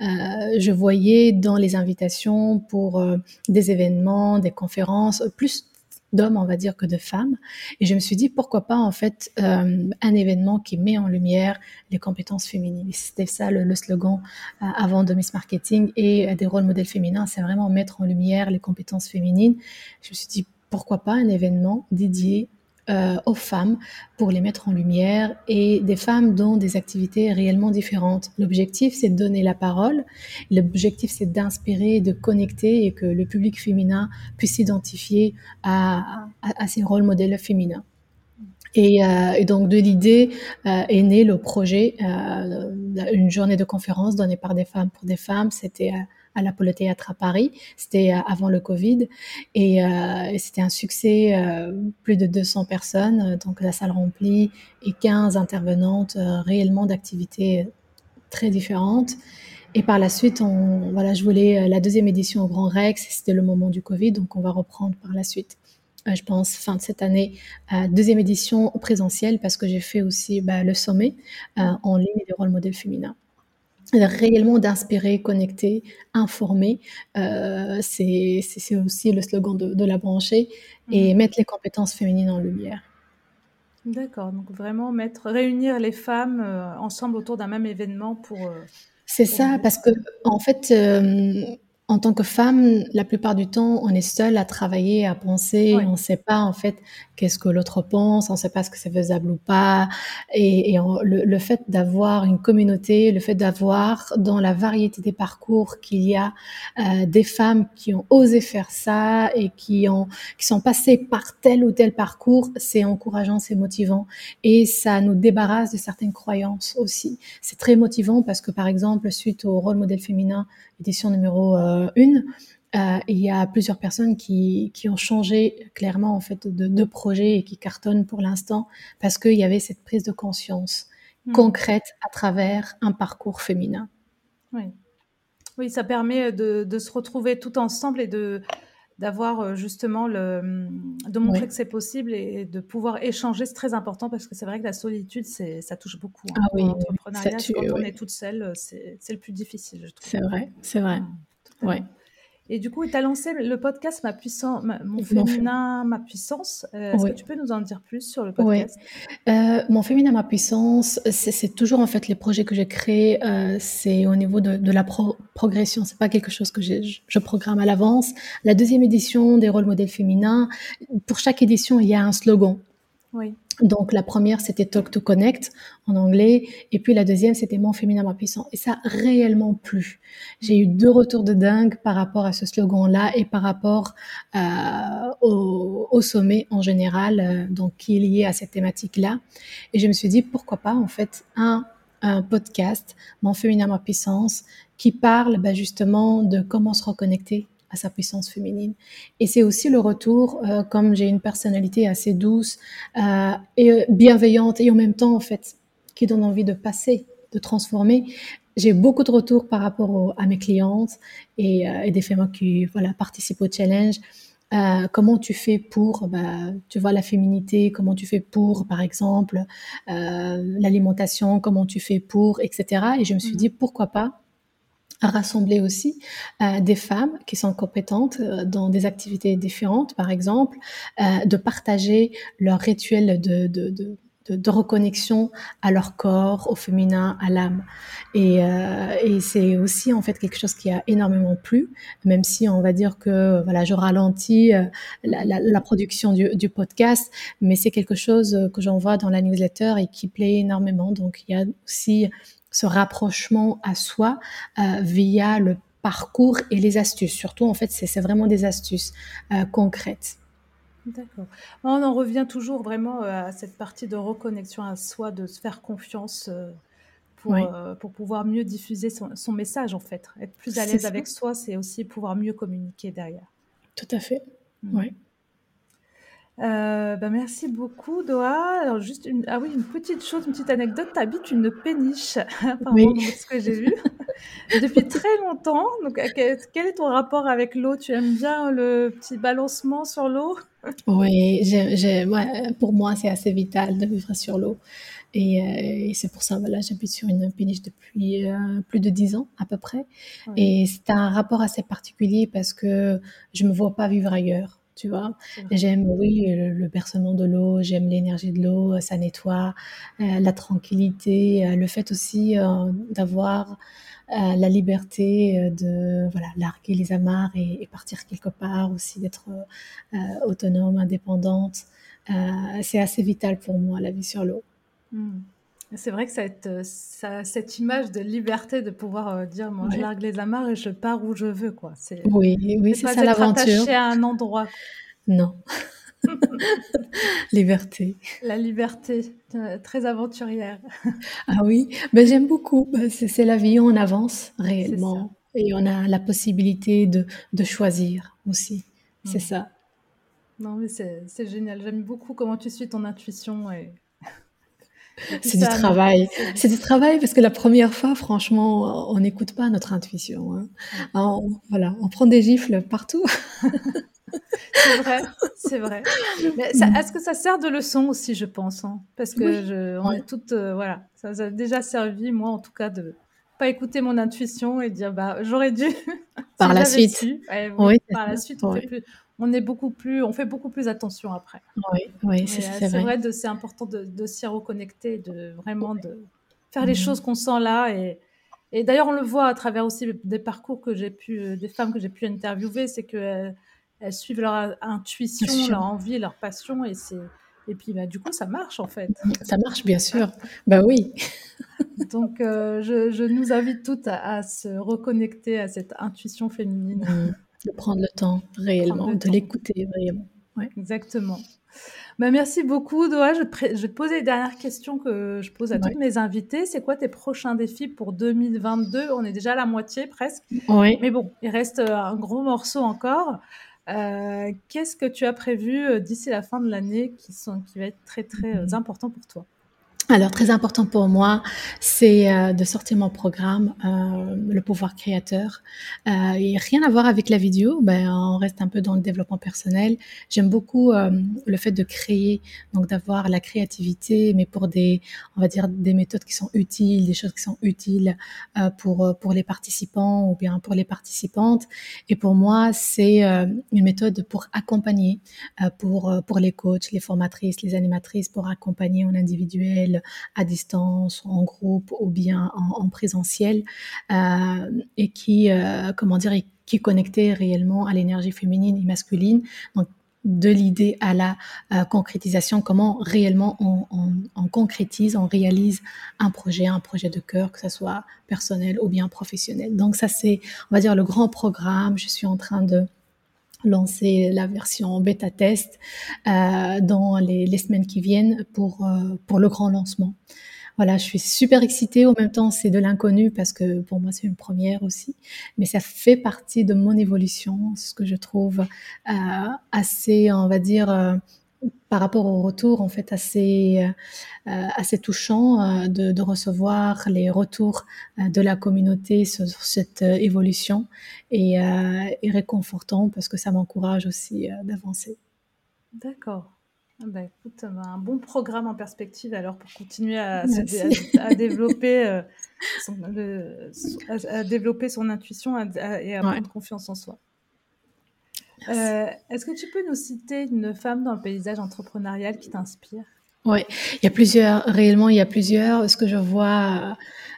Je voyais dans les invitations pour des événements, des conférences plus d'hommes, on va dire, que de femmes. Et je me suis dit, pourquoi pas, en fait, euh, un événement qui met en lumière les compétences féminines. C'était ça le, slogan euh, avant de Miss Marketing et euh, des rôles modèles féminins, c'est vraiment mettre en lumière les compétences féminines. Je me suis dit, pourquoi pas un événement dédié euh, aux femmes pour les mettre en lumière et des femmes dont des activités réellement différentes. L'objectif, c'est de donner la parole. L'objectif, c'est d'inspirer, de connecter et que le public féminin puisse s'identifier à, à, ces rôles modèles féminins. Et, euh, et, donc de l'idée euh, est né le projet, euh, une journée de conférence donnée par des femmes pour des femmes. C'était euh, à l'Apollo Théâtre à Paris. C'était euh, avant le Covid et, euh, c'était un succès. Euh, plus de 200 personnes, donc la salle remplie et 15 intervenantes réellement d'activités très différentes. Et par la suite, on, voilà, je voulais la deuxième édition au Grand Rex. C'était le moment du Covid, donc on va reprendre par la suite. je pense fin de cette année, deuxième édition présentielle parce que j'ai fait aussi bah, le sommet en ligne des rôles modèles féminins réellement d'inspirer, connecter, informer. Euh, c'est aussi le slogan de, la branchée et mmh. mettre les compétences féminines en lumière. D'accord, donc vraiment mettre, réunir les femmes euh, ensemble autour d'un même événement pour. Euh, c'est ça, parce que en fait, en tant que femme, la plupart du temps, on est seul à travailler, à penser. On ne sait pas en fait qu'est-ce que l'autre pense, on ne sait pas ce que c'est faisable ou pas. Et, et le, fait d'avoir une communauté, le fait d'avoir dans la variété des parcours qu'il y a euh, des femmes qui ont osé faire ça et qui ont qui sont passées par tel ou tel parcours, c'est encourageant, c'est motivant et ça nous débarrasse de certaines croyances aussi. C'est très motivant parce que par exemple, suite au rôle modèle féminin édition numéro 1, euh, euh, il y a plusieurs personnes qui, qui ont changé clairement en fait de, de projet et qui cartonnent pour l'instant parce qu'il y avait cette prise de conscience hmm. concrète à travers un parcours féminin. Oui, oui ça permet de, de se retrouver tout ensemble et de d'avoir euh, justement le de montrer que c'est possible et de pouvoir échanger c'est très important parce que c'est vrai que la solitude c'est ça touche beaucoup hein. ah oui, l'entrepreneuriat quand on est toute seule c'est le plus difficile je trouve. C'est vrai c'est vrai ouais et du coup, tu as lancé le podcast Ma puissance, Mon féminin, Ma puissance. Euh, est-ce que tu peux nous en dire plus sur le podcast? Oui. euh, Mon féminin, Ma puissance, c'est toujours en fait les projets que j'ai créés, euh, c'est au niveau de, de la pro progression. C'est pas quelque chose que je, je programme à l'avance. La deuxième édition des rôles modèles féminins, pour chaque édition, il y a un slogan. Donc la première c'était Talk to Connect en anglais. Et puis la deuxième c'était Mon féminin puissant. Et ça a réellement plu. J'ai eu deux retours de dingue par rapport à ce slogan-là et par rapport euh, au, au, sommet en général euh, donc qui est lié à cette thématique-là. Et je me suis dit pourquoi pas en fait un un podcast Mon féminin ma puissance qui parle bah, justement de comment se reconnecter à sa puissance féminine. Et c'est aussi le retour, euh, comme j'ai une personnalité assez douce euh, et euh, bienveillante et en même temps, en fait, qui donne envie de passer, de transformer. J'ai beaucoup de retours par rapport à mes clientes et, et, des femmes qui voilà, participent au challenge. comment tu fais pour, bah, tu vois, la féminité, comment tu fais pour, par exemple, l'alimentation, comment tu fais pour, etc. Et je me suis mmh. dit, pourquoi pas rassembler aussi euh, des femmes qui sont compétentes euh, dans des activités différentes, par exemple, euh, de partager leur rituel de, de, de, de, reconnexion à leur corps, au féminin, à l'âme. Et, et c'est aussi en fait quelque chose qui a énormément plu, même si on va dire que voilà, je ralentis la, la, la, production du, du podcast, mais c'est quelque chose que j'envoie dans la newsletter et qui plaît énormément. Donc il y a aussi ce rapprochement à soi euh, via le parcours et les astuces. Surtout, en fait, c'est vraiment des astuces euh, concrètes. D'accord. On en revient toujours vraiment euh, à cette partie de reconnexion à soi, de se faire confiance pour, pour pouvoir mieux diffuser son, message, en fait. Être plus à l'aise avec soi, c'est aussi pouvoir mieux communiquer derrière. Tout à fait. Mmh. Oui. Euh, bah, merci beaucoup, Doha. Alors, juste une, ah oui, une petite chose, une petite anecdote. Tu habites une péniche, (laughs) apparemment, oui. ce que j'ai vu, depuis très longtemps. Donc, quel est ton rapport avec l'eau? Tu aimes bien le petit balancement sur l'eau? Oui, ouais, pour moi, c'est assez vital de vivre sur l'eau. Et, euh, et c'est pour ça, voilà, j'habite sur une péniche depuis euh, plus de dix ans à peu près. Et c'est un rapport assez particulier parce que je me vois pas vivre ailleurs tu vois. J'aime, oui, le, bercement de l'eau, j'aime l'énergie de l'eau, ça nettoie, euh, la tranquillité, euh, le fait aussi euh, d'avoir la liberté de voilà larguer les amarres et, partir quelque part aussi, d'être autonome, indépendante. c'est assez vital pour moi la vie sur l'eau. Mmh. C'est vrai que cette, ça, cette image de liberté de pouvoir dire moi je largue les amarres et je pars où je veux quoi. C'est, oui, oui, c'est ça l'aventure. à un endroit. Non. (laughs) liberté. La liberté, euh, très aventurière. ah oui, ben, j'aime beaucoup. Ben, c'est la vie, on avance réellement. Et on a la possibilité de, de choisir aussi. C'est mm. ça. Non, mais c'est génial. J'aime beaucoup comment tu suis ton intuition. Et... c'est du travail. C'est du travail parce que la première fois, franchement, on n'écoute pas notre intuition. Hein. On, voilà, on prend des gifles partout. (laughs) c'est vrai, c'est vrai. Mm. Est-ce que ça sert de leçon aussi, je pense hein? Parce que je, on est toutes, euh, voilà, ça, a déjà servi, moi en tout cas, de pas écouter mon intuition et dire, bah, j'aurais dû. (laughs) Par la suite. oui, par la suite, on, fait plus, on, est beaucoup plus, on fait beaucoup plus attention après. Oui, oui, c'est euh, vrai. vrai c'est important de, de s'y reconnecter, de vraiment de faire les choses qu'on sent là et. Et d'ailleurs, on le voit à travers aussi des parcours que j'ai pu, euh, des femmes que j'ai pu interviewer, c'est que elles suivent leur intuition, leur envie, leur passion, et c'est et puis bah, du coup ça marche en fait. Ça marche bien sûr. bah oui. (laughs) Donc euh, je, je, nous invite toutes à, se reconnecter à cette intuition féminine. Mmh. De prendre le temps réellement, de l'écouter réellement. Ouais. Exactement. Bah, merci beaucoup, Doha. Je, je, vais te poser les dernières questions que je pose à toutes mes invités. C'est quoi tes prochains défis pour 2022 On est déjà à la moitié presque. Oui. Mais bon, il reste un gros morceau encore. Euh, qu'est-ce que tu as prévu euh, d'ici la fin de l'année qui, sont, qui va être très très euh, important pour toi? Alors très important pour moi, c'est euh, de sortir mon programme, euh, le pouvoir créateur. Euh, et rien à voir avec la vidéo, ben on reste un peu dans le développement personnel. J'aime beaucoup euh, le fait de créer, donc d'avoir la créativité, mais pour des, on va dire des méthodes qui sont utiles, des choses qui sont utiles pour pour les participants ou bien pour les participantes. Et pour moi, c'est une méthode pour accompagner, pour pour les coachs, les formatrices, les animatrices, pour accompagner en individuel à distance, en groupe ou bien en, présentiel, euh, et qui, euh, comment dire, qui connectait réellement à l'énergie féminine et masculine. Donc, de l'idée à la euh, concrétisation, comment réellement on, on, concrétise, on réalise un projet, un projet de cœur, que ce soit personnel ou bien professionnel. Donc ça, c'est, on va dire, le grand programme. Je suis en train de lancer la version bêta test euh, dans les, semaines qui viennent pour, euh, pour le grand lancement. Voilà, je suis super excitée. En même temps, c'est de l'inconnu parce que pour moi, c'est une première aussi. Mais ça fait partie de mon évolution, ce que je trouve euh, assez, on va dire, par rapport au retour, en fait, assez, euh, assez touchant euh, de, de, recevoir les retours euh, de la communauté sur, cette évolution et, et, réconfortant parce que ça m'encourage aussi d'avancer. D'accord. Ah bah, écoute, un bon programme en perspective alors pour continuer à, à, développer, euh, son, à, développer son intuition et à prendre confiance en soi. Euh, Est-ce que tu peux nous citer une femme dans le paysage entrepreneurial qui t'inspire? Oui, il y a plusieurs, réellement, il y a plusieurs. Ce que je vois,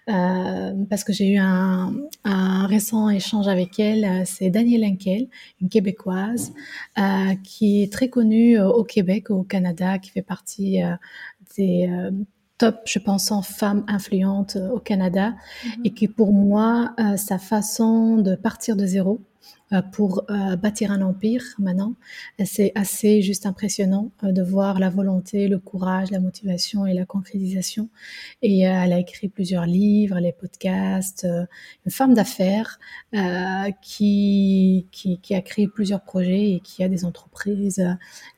euh, parce que j'ai eu un, un, récent échange avec elle, euh, c'est Danielle Henkel, une Québécoise, euh, qui est très connue au Québec, au Canada, qui fait partie euh, des top, je pense, en femme influente au Canada, mm-hmm. et qui pour moi, sa façon de partir de zéro, pour euh, bâtir un empire maintenant. C'est assez juste impressionnant euh, de voir la volonté, le courage, la motivation et la concrétisation. Et elle a écrit plusieurs livres, les podcasts, une femme d'affaires qui, qui, qui, a créé plusieurs projets et qui a des entreprises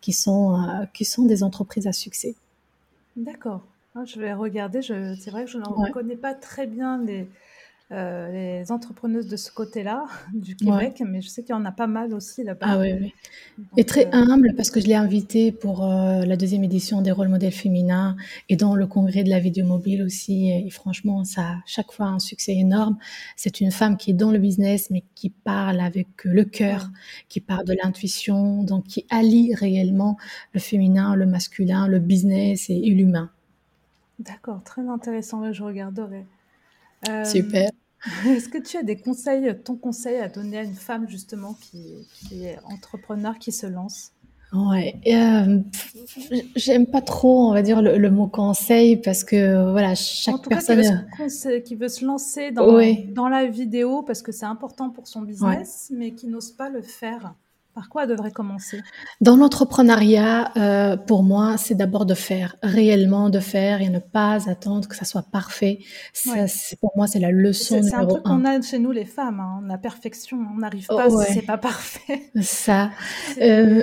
qui sont, qui sont des entreprises à succès. D'accord. Ah, je vais regarder. C'est vrai que je ne connais pas très bien les euh, les entrepreneuses de ce côté-là (laughs) du Québec, mais je sais qu'il y en a pas mal aussi là-bas. Ah oui, oui. et très euh, humble parce que je l'ai invitée pour euh, la deuxième édition des rôles modèles féminins et dans le congrès de la vidéo mobile aussi. Et, franchement, ça a chaque fois un succès énorme. C'est une femme qui est dans le business, mais qui parle avec le cœur, qui parle de l'intuition, donc qui allie réellement le féminin, le masculin, le business et, l'humain. D'accord, très intéressant. Je regarderai. Super. (laughs) Est-ce que tu as des conseils, ton conseil à donner à une femme justement qui, est entrepreneur, qui se lance? Ouais, euh, j'aime pas trop, on va dire le, mot conseil parce que voilà, chaque en tout personne cas, qui, veut se, lancer dans, dans la vidéo parce que c'est important pour son business, mais qui n'ose pas le faire. Par quoi devrait commencer? Dans l'entrepreneuriat, euh, pour moi, c'est d'abord de faire, réellement de faire et ne pas attendre que ça soit parfait. Ça, pour moi, c'est la leçon. C'est un truc qu'on a chez nous les femmes, hein. la perfection, on n'arrive pas si si c'est pas parfait. Ça. (laughs) Euh,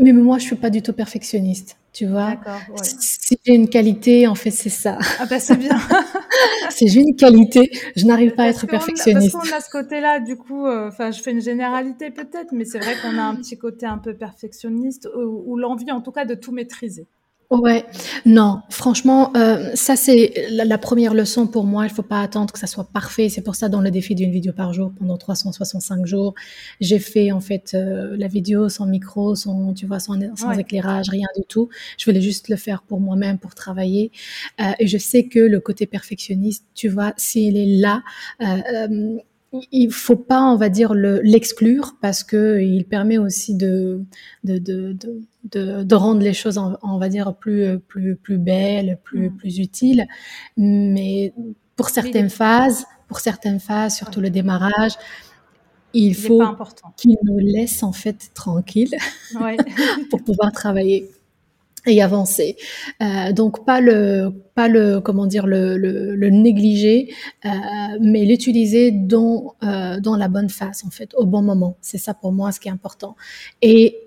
mais moi, je suis pas du tout perfectionniste, tu vois? Ouais. Si j'ai une qualité, en fait, c'est ça. Ah ben c'est bien. (laughs) si j'ai une qualité, je n'arrive pas à être perfectionniste. parce qu'on a ce côté-là, du coup, euh, enfin, je fais une généralité peut-être, mais c'est vrai qu'on a un petit côté un peu perfectionniste ou l'envie, en tout cas, de tout maîtriser. Ouais, non, franchement, euh, ça c'est la, première leçon pour moi. Il faut pas attendre que ça soit parfait. C'est pour ça dans le défi d'une vidéo par jour pendant 365 jours, j'ai fait en fait euh, la vidéo sans micro, sans tu vois, sans, sans éclairage, rien du tout. Je voulais juste le faire pour moi-même, pour travailler. Euh, et je sais que le côté perfectionniste, tu vois, s'il est là, euh, il faut pas, on va dire, l'exclure parce que il permet aussi de de, de, de, de, rendre les choses, on, va dire, plus plus plus belles, plus mm. plus utiles. Mais pour certaines phases, pour certaines phases, surtout le démarrage, il, faut qu'il nous laisse en fait tranquille ouais. (laughs) pour pouvoir travailler et avancer. Euh, donc pas le pas le comment dire le, le, le négliger, euh, mais l'utiliser dans euh, dans la bonne phase en fait au bon moment. C'est ça pour moi ce qui est important. Et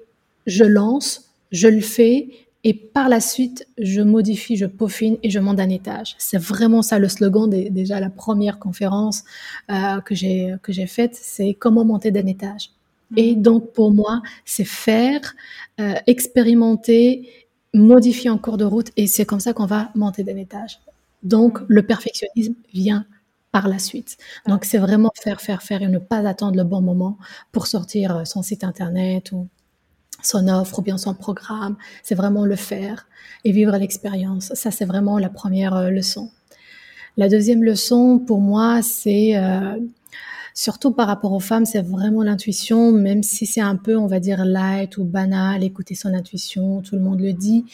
je lance, je le fais et par la suite je modifie, je peaufine et je monte un étage. C'est vraiment ça le slogan des, déjà la première conférence euh, que j'ai que j'ai faite, c'est comment monter d'un étage. Et mmh. donc pour moi c'est faire, euh, expérimenter modifier en cours de route et c'est comme ça qu'on va monter d'un étage. Donc, le perfectionnisme vient par la suite. Donc, c'est vraiment faire, faire, faire et ne pas attendre le bon moment pour sortir euh, son site internet ou son offre ou bien son programme. C'est vraiment le faire et vivre l'expérience. Ça, c'est vraiment la première euh, leçon. La deuxième leçon, pour moi, c'est euh, Surtout par rapport aux femmes, c'est vraiment l'intuition, même si c'est un peu, on va dire, light ou banal, écouter son intuition, tout le monde le dit.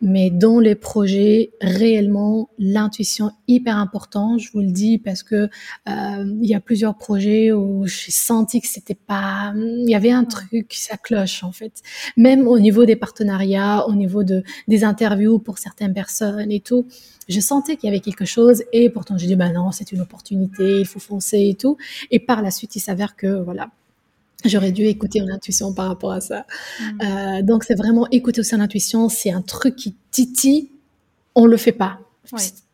Mais dans les projets, réellement, l'intuition hyper important. Je vous le dis parce que euh, il y a plusieurs projets où j'ai senti que c'était pas, il y avait un truc, ça cloche en fait. Même au niveau des partenariats, au niveau de des interviews pour certaines personnes et tout je sentais qu'il y avait quelque chose et pourtant j'ai dit bah non c'est une opportunité il faut foncer et tout et par la suite il s'avère que voilà j'aurais dû écouter mon intuition par rapport à ça. Mm. euh, donc c'est vraiment écouter son intuition c'est un truc qui titille on le fait pas.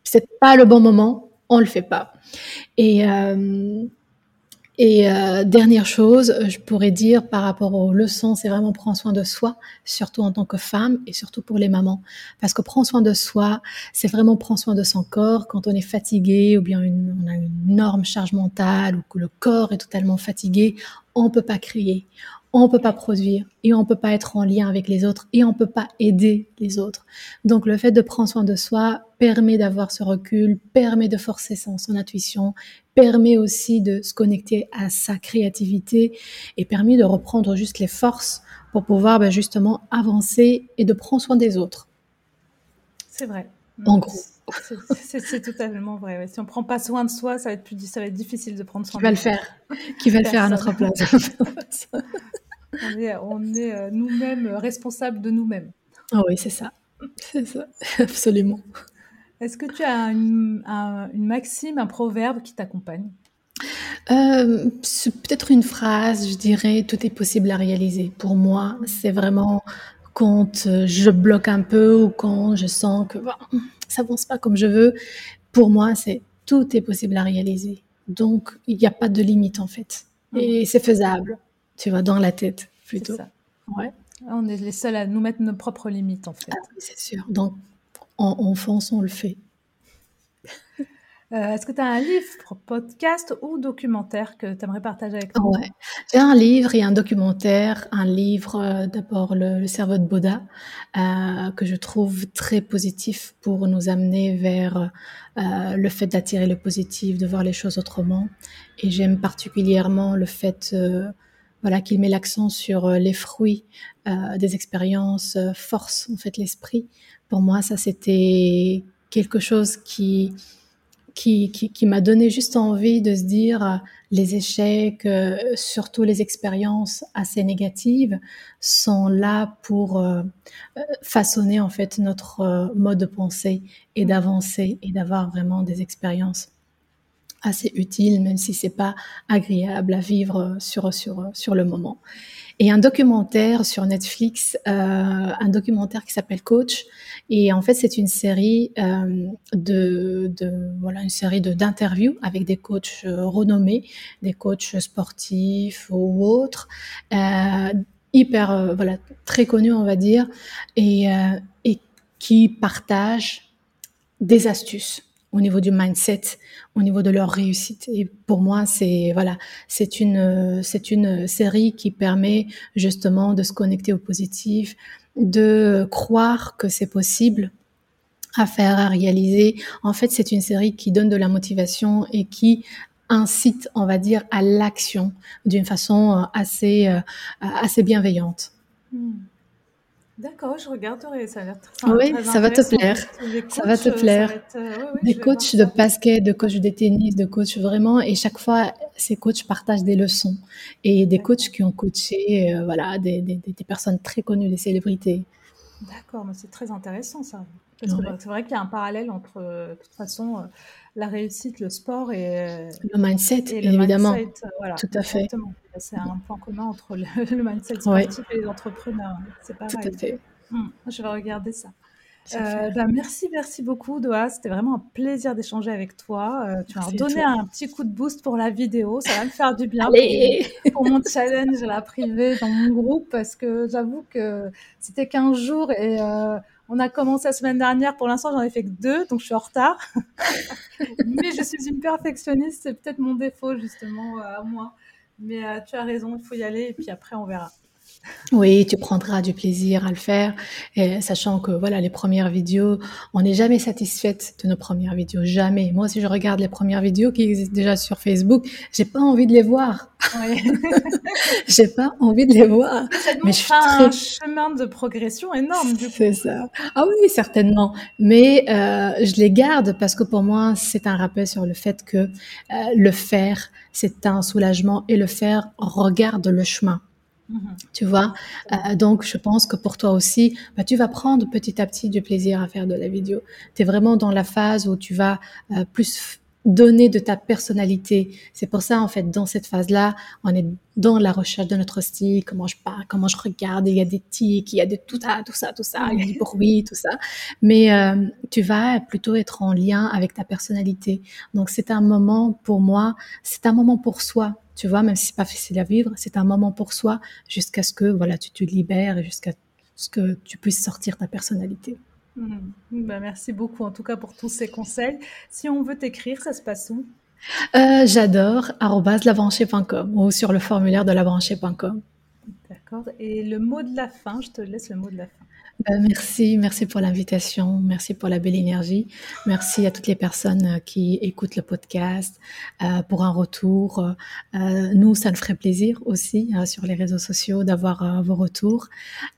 C'est pas le bon moment on le fait pas. Et euh, et euh, dernière chose, je pourrais dire par rapport aux leçons, c'est vraiment prendre soin de soi, surtout en tant que femme et surtout pour les mamans. Parce que prendre soin de soi, c'est vraiment prendre soin de son corps quand on est fatigué ou bien on a une énorme charge mentale ou que le corps est totalement fatigué, on peut pas crier, on peut pas produire et on peut pas être en lien avec les autres et on peut pas aider les autres. Donc le fait de prendre soin de soi permet d'avoir ce recul, permet de forcer son, son, intuition, permet aussi de se connecter à sa créativité et permet de reprendre juste les forces pour pouvoir ben, justement avancer et de prendre soin des autres. C'est vrai. En gros. C'est totalement vrai. Si on prend pas soin de soi, ça va être plus, ça va être difficile de prendre soin. Qui va le faire (laughs) Qui va le faire à notre place (laughs) On est, euh, nous-mêmes responsables de nous-mêmes. Ah oui, c'est ça. C'est ça, (laughs) absolument. Est-ce que tu as une, maxime, un proverbe qui t'accompagne? Euh, Peut-être une phrase, je dirais, tout est possible à réaliser. Pour moi, c'est vraiment quand euh, je bloque un peu ou quand je sens que bah, ça avance pas comme je veux. Pour moi, c'est tout est possible à réaliser. Donc, il n'y a pas de limite en fait. Et c'est faisable, tu vois, dans la tête plutôt. Ça. Ouais. On est les seuls à nous mettre nos propres limites en fait. Ah, c'est sûr. Donc, en, fonce, on le fait. (laughs) Euh, est-ce que tu as un livre, podcast ou documentaire que tu aimerais partager avec nous? Ouais, j'ai un livre et un documentaire. Un livre, euh, d'abord le, cerveau de Bouddha, euh, que je trouve très positif pour nous amener vers le fait d'attirer le positif, de voir les choses autrement. Et j'aime particulièrement le fait voilà, qu'il met l'accent sur les fruits des expériences, force en fait l'esprit. Pour moi, ça c'était quelque chose qui qui, qui, m'a donné juste envie de se dire euh, les échecs, euh, surtout les expériences assez négatives, sont là pour euh, façonner en fait notre mode de pensée et d'avancer et d'avoir vraiment des expériences assez utiles, même si c'est pas agréable à vivre sur sur sur le moment et un documentaire sur Netflix, euh, un documentaire qui s'appelle Coach. Et en fait, c'est une série euh, de, de, voilà une série de d'interviews avec des coachs euh, renommés, des coachs sportifs ou autres, euh, hyper euh, voilà très connus on va dire, et, euh, et qui partagent des astuces au niveau du mindset, au niveau de leur réussite. Et pour moi, c'est voilà, c'est une c'est une série qui permet justement de se connecter au positif, de croire que c'est possible à faire, à réaliser. En fait, c'est une série qui donne de la motivation et qui incite, on va dire, à l'action d'une façon assez euh, assez bienveillante. Hmm. D'accord, je regarderai, ça a l'air très Oui, ça va te plaire. ça va te plaire. des coachs de basket, de coachs de tennis, de coachs vraiment, et chaque fois, ces coachs partagent des leçons. Et des coachs qui ont coaché euh, voilà, des, des, des, personnes très connues, des célébrités. D'accord, mais c'est très intéressant ça. C'est vrai qu'il y a un parallèle entre, euh, de toute façon, euh, la réussite, le sport et le mindset, évidemment. voilà, Tout à fait. C'est un point commun entre le, (laughs) mindset sportif et les entrepreneurs. C'est pareil. Tout à fait. Hum, je vais regarder ça. Euh, bah, merci, merci beaucoup, Doha. C'était vraiment un plaisir d'échanger avec toi. Euh, tu m'as redonné un petit coup de boost pour la vidéo. Ça va me faire du bien pour, mon challenge la privée dans mon groupe parce que j'avoue que c'était 15 jours et euh, on a commencé la semaine dernière. Pour l'instant, j'en ai fait que deux, donc je suis en retard. (laughs) Mais je suis une perfectionniste. C'est peut-être mon défaut, justement, à moi. Mais tu as raison, il faut y aller et puis après, on verra. Oui, tu prendras du plaisir à le faire, et sachant que voilà, les premières vidéos, on n'est jamais satisfaite de nos premières vidéos, jamais. Moi, si je regarde les premières vidéos qui existent déjà sur Facebook, j'ai pas envie de les voir. Oui. (laughs) j'ai pas envie de les voir. mais je suis très... un chemin de progression énorme. Du coup. C'est ça. Ah oui, certainement. Mais euh, je les garde parce que pour moi, c'est un rappel sur le fait que euh, le faire, c'est un soulagement et le faire regarde le chemin. Mhm. Tu vois, euh, donc je pense que pour toi aussi, bah, tu vas prendre petit à petit du plaisir à faire de la vidéo. Tu es vraiment dans la phase où tu vas euh, plus donner de ta personnalité. C'est pour ça, en fait, dans cette phase-là, on est dans la recherche de notre style, comment je parle, comment je regarde, il y a des tics, il y a de tout ça, tout ça, tout ça, il y a du bruit, tout ça. Mais euh, tu vas plutôt être en lien avec ta personnalité. Donc, c'est un moment pour moi, c'est un moment pour soi tu vois, même si c'est pas facile à vivre, c'est un moment pour soi jusqu'à ce que voilà, tu te libères et jusqu'à ce que tu puisses sortir ta personnalité. Mmh. Bah, merci beaucoup en tout cas pour tous ces conseils. Si on veut t'écrire, ça se passe où? Euh, J'adore lavrancher.com ou sur le formulaire de lavrancher.com. D'accord. Et le mot de la fin, je te laisse le mot de la fin. Euh, merci, merci pour l'invitation, merci pour la belle énergie, merci à toutes les personnes euh, qui écoutent le podcast euh, pour un retour. Euh, nous, ça nous ferait plaisir aussi sur les réseaux sociaux d'avoir vos retours.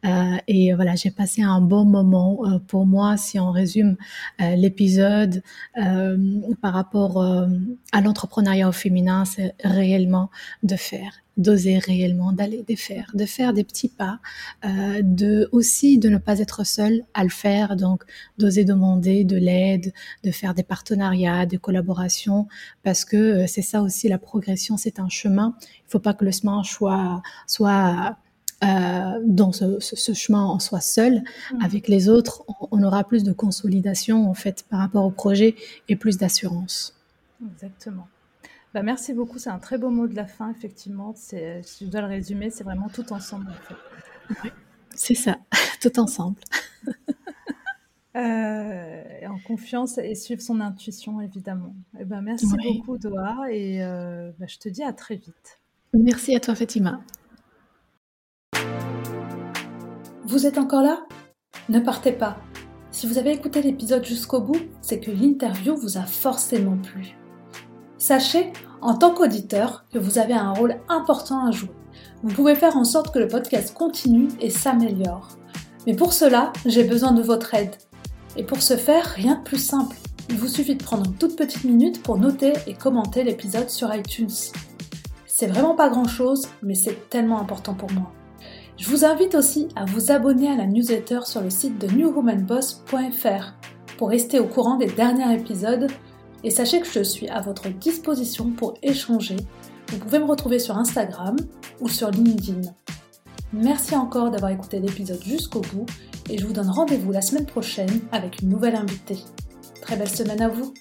et voilà, j'ai passé un bon moment pour moi. Si on résume l'épisode par rapport à l'entrepreneuriat au féminin, c'est réellement de faire d'oser réellement, d'aller des faire, de faire des petits pas, euh, de aussi de ne pas être seul à le faire, donc d'oser demander de l'aide, de faire des partenariats, des collaborations, parce que euh, c'est ça aussi la progression, c'est un chemin. Il faut pas que le chemin soit soit euh, dans ce, ce, chemin on soit seul mmh. avec les autres, on, aura plus de consolidation en fait par rapport au projet et plus d'assurance. Exactement. Bah, merci beaucoup, c'est un très beau mot de la fin, effectivement. C'est, si je dois le résumer, c'est vraiment tout ensemble. En fait. c'est ça, (laughs) tout ensemble. (laughs) Euh, en confiance et suivre son intuition, évidemment. Et eh ben, merci beaucoup, Doha, et euh, bah, je te dis à très vite. Merci à toi, Fatima. Vous êtes encore là? Ne partez pas. Si vous avez écouté l'épisode jusqu'au bout, c'est que l'interview vous a forcément plu. Sachez, en tant qu'auditeur, que vous avez un rôle important à jouer. Vous pouvez faire en sorte que le podcast continue et s'améliore. Mais pour cela, j'ai besoin de votre aide. Et pour ce faire, rien de plus simple. Il vous suffit de prendre une toute petite minute pour noter et commenter l'épisode sur iTunes. C'est vraiment pas grand chose, mais c'est tellement important pour moi. Je vous invite aussi à vous abonner à la newsletter sur le site de newwomanboss.fr pour rester au courant des derniers épisodes et sachez que je suis à votre disposition pour échanger. Vous pouvez me retrouver sur Instagram ou sur LinkedIn. Merci encore d'avoir écouté l'épisode jusqu'au bout et je vous donne rendez-vous la semaine prochaine avec une nouvelle invitée. Très belle semaine à vous